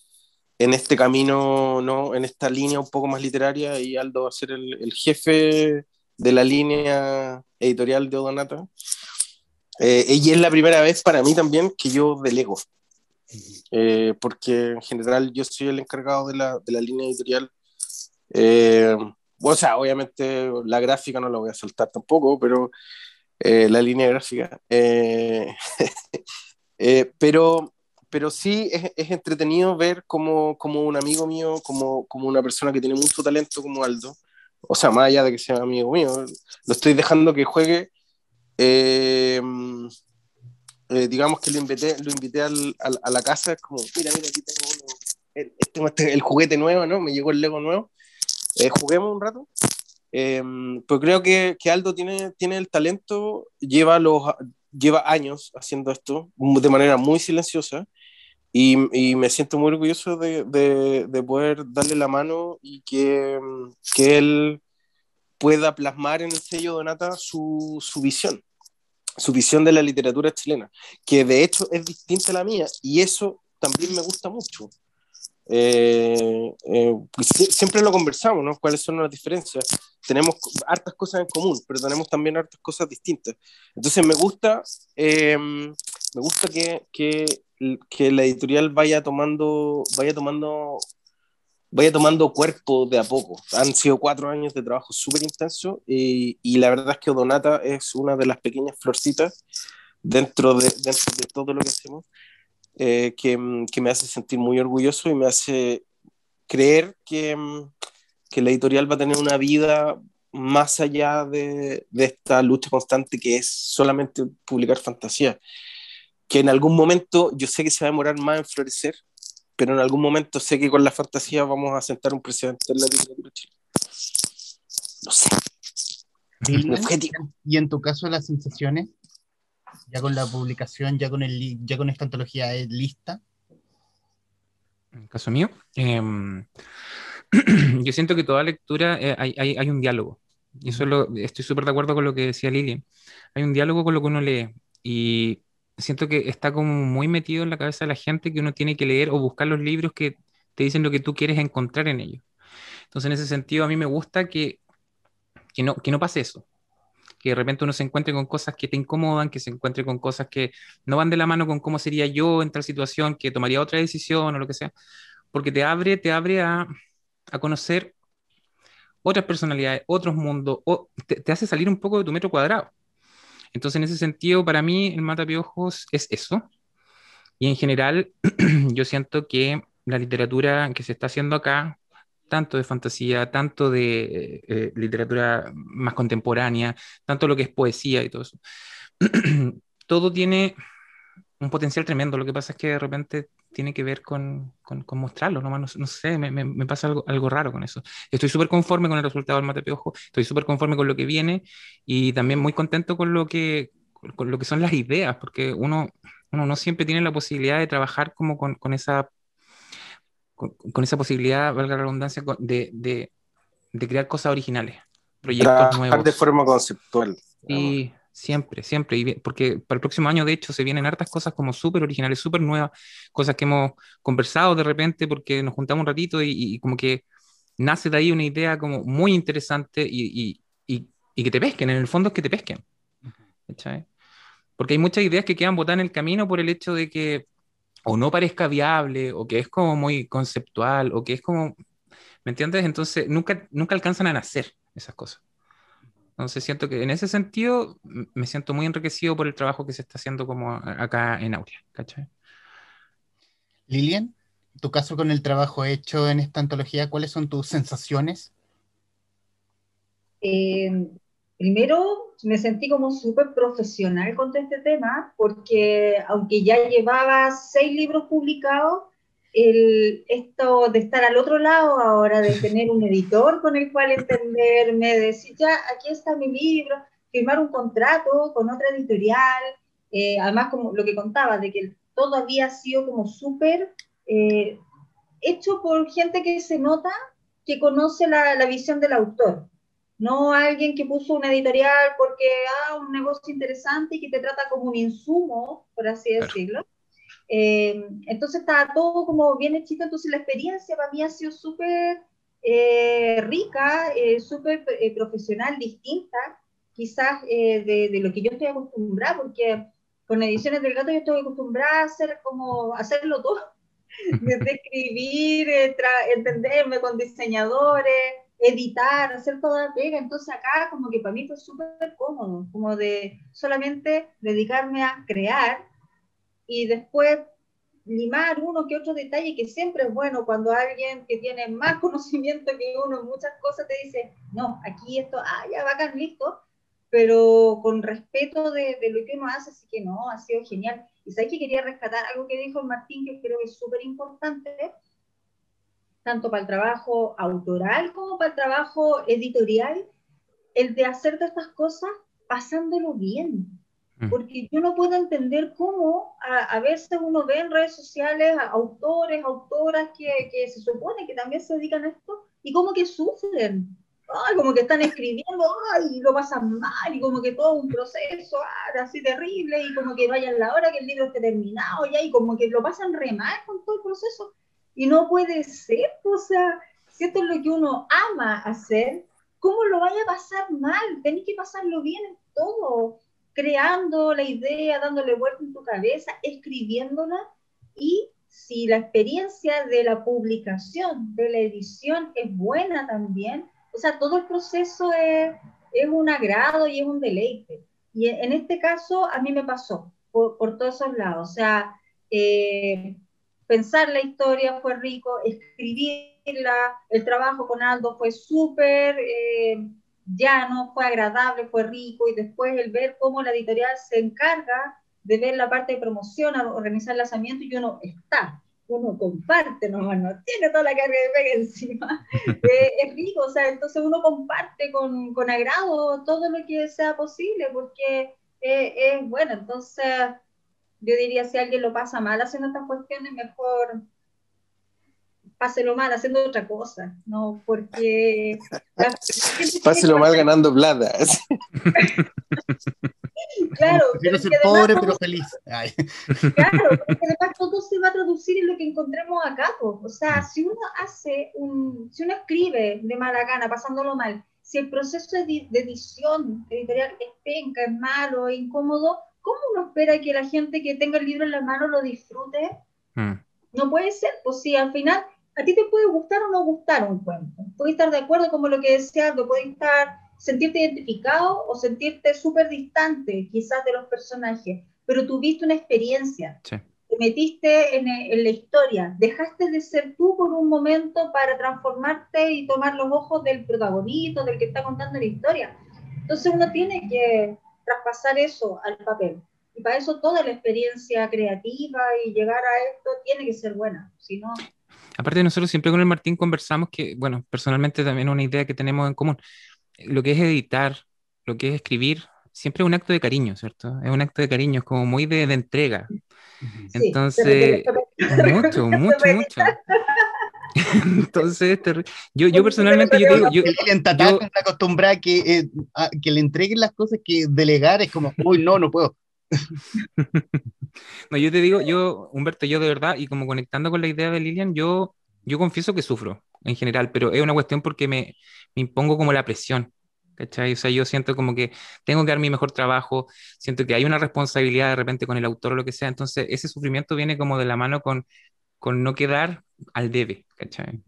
S3: en este camino, ¿no? en esta línea un poco más literaria, y Aldo va a ser el, el jefe de la línea editorial de Odonata. Eh, y es la primera vez para mí también que yo delego, eh, porque en general yo soy el encargado de la, de la línea editorial. Eh, o sea, obviamente la gráfica no la voy a saltar tampoco, pero eh, la línea gráfica. pero, pero sí es, es entretenido ver como, como, un amigo mío, como, como una persona que tiene mucho talento como Aldo, o sea, más allá de que sea amigo mío, lo estoy dejando que juegue. Eh, eh, digamos que lo invité, lo invité al, al, a la casa, es como, mira, mira, aquí tengo, uno, el, este, el, juguete nuevo, ¿no? Me llegó el Lego nuevo. Eh, juguemos un rato. Pues creo que, que, Aldo tiene, tiene el talento, lleva, los, lleva años haciendo esto de manera muy silenciosa. Y, y, me siento muy orgulloso de, de, de, poder darle la mano y que, que él pueda plasmar en el sello Donata su, su visión, su visión de la literatura chilena, que de hecho es distinta a la mía y eso también me gusta mucho. Eh, eh, pues siempre lo conversamos, ¿no? ¿Cuáles son las diferencias? Tenemos hartas cosas en común, pero tenemos también hartas cosas distintas. Entonces me gusta, eh, me gusta que, que que la editorial vaya tomando, vaya tomando, vaya tomando cuerpo de a poco. Han sido cuatro años de trabajo súper intenso y, y, la verdad es que Odonata es una de las pequeñas florcitas dentro de, dentro de todo lo que hacemos eh, que, que, me hace sentir muy orgulloso y me hace creer que, que la editorial va a tener una vida más allá de, de esta lucha constante que es solamente publicar fantasía que en algún momento yo sé que se va a demorar más en florecer, pero en algún momento sé que con la fantasía vamos a sentar un precedente en la literatura. No sé.
S1: ¿Y en tu caso las sensaciones? Ya con la publicación, ya con, el, ya con esta antología lista.
S4: En caso mío, eh, yo siento que toda lectura eh, hay, hay, hay, un diálogo. Y eso lo, estoy súper de acuerdo con lo que decía Lili. Hay un diálogo con lo que uno lee. Y siento que está como muy metido en la cabeza de la gente que uno tiene que leer o buscar los libros que te dicen lo que tú quieres encontrar en ellos. Entonces, en ese sentido, a mí me gusta que, que, no, que no pase eso. Que de repente uno se encuentre con cosas que te incomodan, que se encuentre con cosas que no van de la mano con cómo sería yo en tal situación, que tomaría otra decisión o lo que sea. Porque te abre, te abre a, a conocer otras personalidades, otros mundos, o te, te hace salir un poco de tu metro cuadrado. Entonces, en ese sentido, para mí, el matapiojos es eso. Y en general, yo siento que la literatura que se está haciendo acá, tanto de fantasía, tanto de eh, literatura más contemporánea, tanto lo que es poesía y todo eso, todo tiene un potencial tremendo. Lo que pasa es que de repente tiene que ver con, con, mostrarlo, ¿no? No, sé, me, me, pasa algo, algo raro con eso. Estoy súper conforme con el resultado del Matepeojo, estoy súper conforme con lo que viene y también muy contento con lo que, con lo que son las ideas, porque uno, uno no siempre tiene la posibilidad de trabajar como con, con esa con, esa posibilidad, valga la redundancia, de, de, de crear cosas originales,
S3: proyectos nuevos. de forma conceptual.
S4: Y siempre, siempre, y porque para el próximo año, de hecho, se vienen hartas cosas como súper originales, súper nuevas, cosas que hemos conversado de repente porque nos juntamos un ratito y, como que nace de ahí una idea como muy interesante y, y, y, que te pesquen, en el fondo es que te pesquen. Porque hay muchas ideas que quedan botadas en el camino por el hecho de que o no parezca viable, o que es como muy conceptual, o que es como, ¿me entiendes? Entonces nunca, nunca alcanzan a nacer esas cosas. Entonces siento que en ese sentido me siento muy enriquecido por el trabajo que se está haciendo como acá en Aurea, ¿cachai?
S1: Lilian, tu caso con el trabajo hecho en esta antología, ¿cuáles son tus sensaciones?
S2: Eh, primero me sentí como súper profesional con este tema, porque aunque ya llevaba seis libros publicados, el, esto de estar al otro lado ahora, de tener un editor con el cual entenderme, de decir, ya, aquí está mi libro, firmar un contrato con otra editorial, eh, además como lo que contaba, de que todo había sido como súper eh, hecho por gente que se nota que conoce la, la visión del autor no alguien que puso una editorial porque, ah, un negocio interesante y que te trata como un insumo, por así decirlo. Eh, entonces está todo como bien hechito, entonces la experiencia para mí ha sido súper eh, rica, eh, súper profesional, distinta, quizás de, de, lo que yo estoy acostumbrada, porque con Ediciones del Gato yo estoy acostumbrada a hacer como, hacerlo todo, desde escribir, entenderme con diseñadores, editar, hacer toda la pega. Entonces acá como que para mí fue súper cómodo, como de solamente dedicarme a crear y después limar uno que otro detalle que siempre es bueno cuando alguien que tiene más conocimiento que uno en muchas cosas te dice, no, aquí esto, ah, ya va a listo, pero con respeto de, de, lo que uno hace, así que no, ha sido genial. Y sabes que quería rescatar algo que dijo Martín, que creo que es súper importante, tanto para el trabajo autoral como para el trabajo editorial, el de hacer todas estas cosas pasándolo bien. Mm. Porque yo no puedo entender cómo a, veces uno ve en redes sociales a autores, autoras que, que, se supone que también se dedican a esto y como que sufren. Ay, como que están escribiendo, ay, lo pasan mal, y como que todo un proceso ay, así terrible, y como que vayan la hora que el libro esté terminado, ya, y como que lo pasan re mal con todo el proceso. Y no puede ser, o sea, si esto es lo que uno ama hacer, ¿cómo lo vaya a pasar mal? Tenés que pasarlo bien en todo, creando la idea, dándole vuelta en tu cabeza, escribiéndola y si la experiencia de la publicación, de la edición es buena también, o sea, todo el proceso es, es un agrado y es un deleite. Y en este caso a mí me pasó por, por todos esos lados, o sea, eh, pensar la historia fue rico, escribirla, el trabajo con Aldo fue súper eh, llano, fue agradable, fue rico, y después el ver cómo la editorial se encarga de ver la parte de promoción, organizar el lanzamiento, y uno está, uno comparte nomás, no tiene toda la carga de pega encima. Eh, es rico, o sea, entonces uno comparte con, con agrado todo lo que sea posible, porque eh, es bueno, entonces yo diría si alguien lo pasa mal haciendo estas cuestiones, mejor páselo mal haciendo otra cosa, ¿no? Porque...
S3: páselo mal ganando plata.
S2: claro.
S1: Quiero ser pobre pero feliz.
S2: Claro, porque además todo se va a traducir en lo que encontremos acá. O sea, si uno hace un, si uno escribe de mala gana, pasándolo mal, si el proceso de, edición editorial es penca, es malo, es incómodo, ¿cómo uno espera que la gente que tenga el libro en la mano lo disfrute? Mm. No puede ser, pues si al final a ti te puede gustar o no gustar un cuento. Puedes estar de acuerdo como lo que decía, puedes estar, sentirte identificado o sentirte súper distante quizás de los personajes, pero tuviste una experiencia. te metiste en, en, la historia, dejaste de ser tú por un momento para transformarte y tomar los ojos del protagonista, del que está contando la historia. Entonces uno tiene que traspasar eso al papel. Y para eso toda la experiencia creativa y llegar a esto tiene que ser buena, si no...
S4: Aparte nosotros siempre con el Martín conversamos que, bueno, personalmente también una idea que tenemos en común, lo que es editar, lo que es escribir, siempre es un acto de cariño, ¿cierto? Es un acto de cariño, es como muy de, de entrega. Entonces, mucho, mucho, mucho. Entonces, yo, yo personalmente, yo digo, yo,
S1: yo acostumbrada que, eh, a, que le entreguen las cosas que delegar es como, uy, no, no puedo.
S4: no, yo te digo, yo, Humberto, yo de verdad, y como conectando con la idea de Lilian, yo, yo confieso que sufro en general, pero es una cuestión porque me, me impongo como la presión. ¿Cachai? O sea, yo siento como que tengo que dar mi mejor trabajo, siento que hay una responsabilidad de repente con el autor o lo que sea, entonces ese sufrimiento viene como de la mano con, con no quedar al debe, ¿cachai?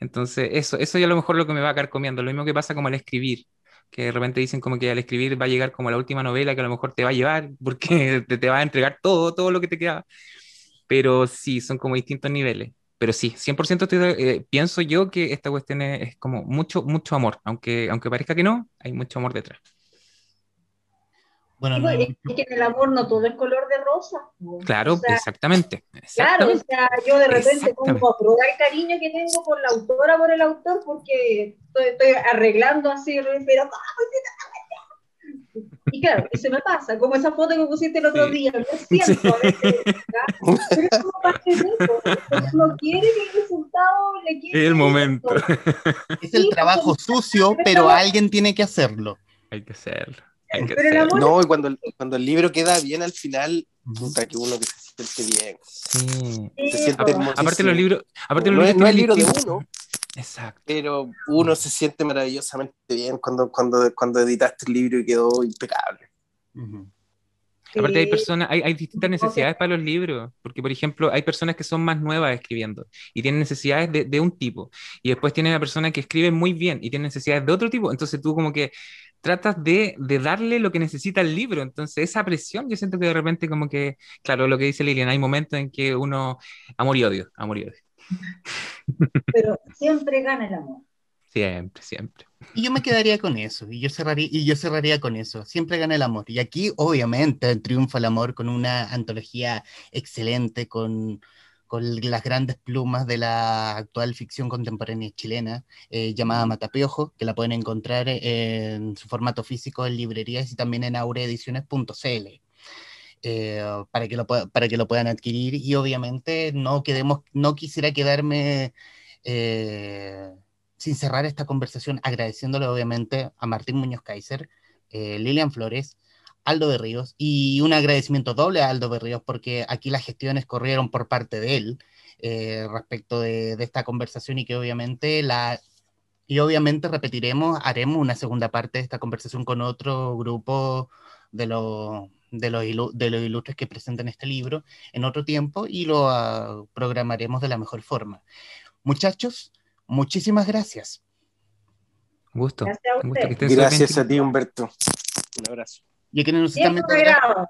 S4: Entonces, eso, eso ya a lo mejor lo que me va a quedar comiendo, lo mismo que pasa como al escribir, que de repente dicen como que al escribir va a llegar como la última novela que a lo mejor te va a llevar, porque te, te va a entregar todo, todo lo que te queda, pero sí, son como distintos niveles. Pero sí, 100% estoy, eh, pienso yo que esta cuestión es, es, como mucho, mucho amor, aunque, aunque parezca que no, hay mucho amor detrás.
S2: Bueno, no, es que en el amor no todo es color de rosa.
S4: Claro, o sea, exactamente,
S2: exactamente, Claro, o sea, yo de repente pongo a probar el cariño que tengo por la autora, por el autor, porque estoy, estoy arreglando así, pero y claro, y se me pasa, como esa foto que pusiste el otro sí. día, lo siento veces, pero es como parte de eso, uno quiere que el resultado le quede.
S4: El momento.
S1: Es el trabajo sucio, pero alguien tiene que hacerlo.
S4: Hay que hacerlo.
S3: No, y cuando el, cuando el libro queda bien al final, puta que uno que se siente bien.
S4: Sí. Se siente aparte los libros, aparte
S3: no,
S4: los libros
S3: no es el libro de uno.
S4: Exacto.
S3: Pero uno se siente maravillosamente bien cuando, cuando, cuando editaste el libro y quedó impecable.
S4: Uh -huh. Sí. Aparte hay personas, hay, hay distintas necesidades para los libros, porque por ejemplo hay personas que son más nuevas escribiendo y tienen necesidades de, de un tipo, y después tienen a personas que escriben muy bien y tienen necesidades de otro tipo, entonces tú como que tratas de, de, darle lo que necesita el libro. Entonces, esa presión, yo siento que de repente como que, claro, lo que dice Lilian, hay momentos en que uno, amor y odio, amor y odio.
S2: Pero siempre gana el amor.
S4: Siempre, siempre.
S1: Y yo me quedaría con eso, y yo cerraría, y yo cerraría con eso, siempre gana el amor. Y aquí, obviamente, triunfa el amor con una antología excelente, con con las grandes plumas de la actual ficción contemporánea chilena, eh, llamada Matapiojo, que la pueden encontrar en su formato físico en librerías y también en aureediciones.cl. Eh, para, que lo para que lo puedan adquirir y obviamente no quedemos, no quisiera quedarme eh, sin cerrar esta conversación agradeciéndole obviamente a Martín Muñoz Kaiser, eh, Lilian Flores, Aldo Berríos y un agradecimiento doble a Aldo Berríos porque aquí las gestiones corrieron por parte de él eh, respecto de, de, esta conversación y que obviamente la y obviamente repetiremos, haremos una segunda parte de esta conversación con otro grupo de los de los, ilu de los ilustres que presentan este libro en otro tiempo y lo uh, programaremos de la mejor forma. Muchachos, muchísimas gracias.
S4: Gusto.
S2: Gracias a,
S3: gusto gracias a ti, Humberto. Un abrazo.
S1: Y a quienes nos
S2: Siempre están viendo. Agrado.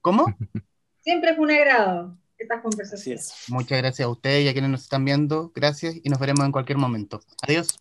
S1: ¿Cómo?
S2: Siempre fue un agrado estas conversaciones.
S1: Muchas gracias a ustedes y a quienes nos están viendo. Gracias y nos veremos en cualquier momento. Adiós.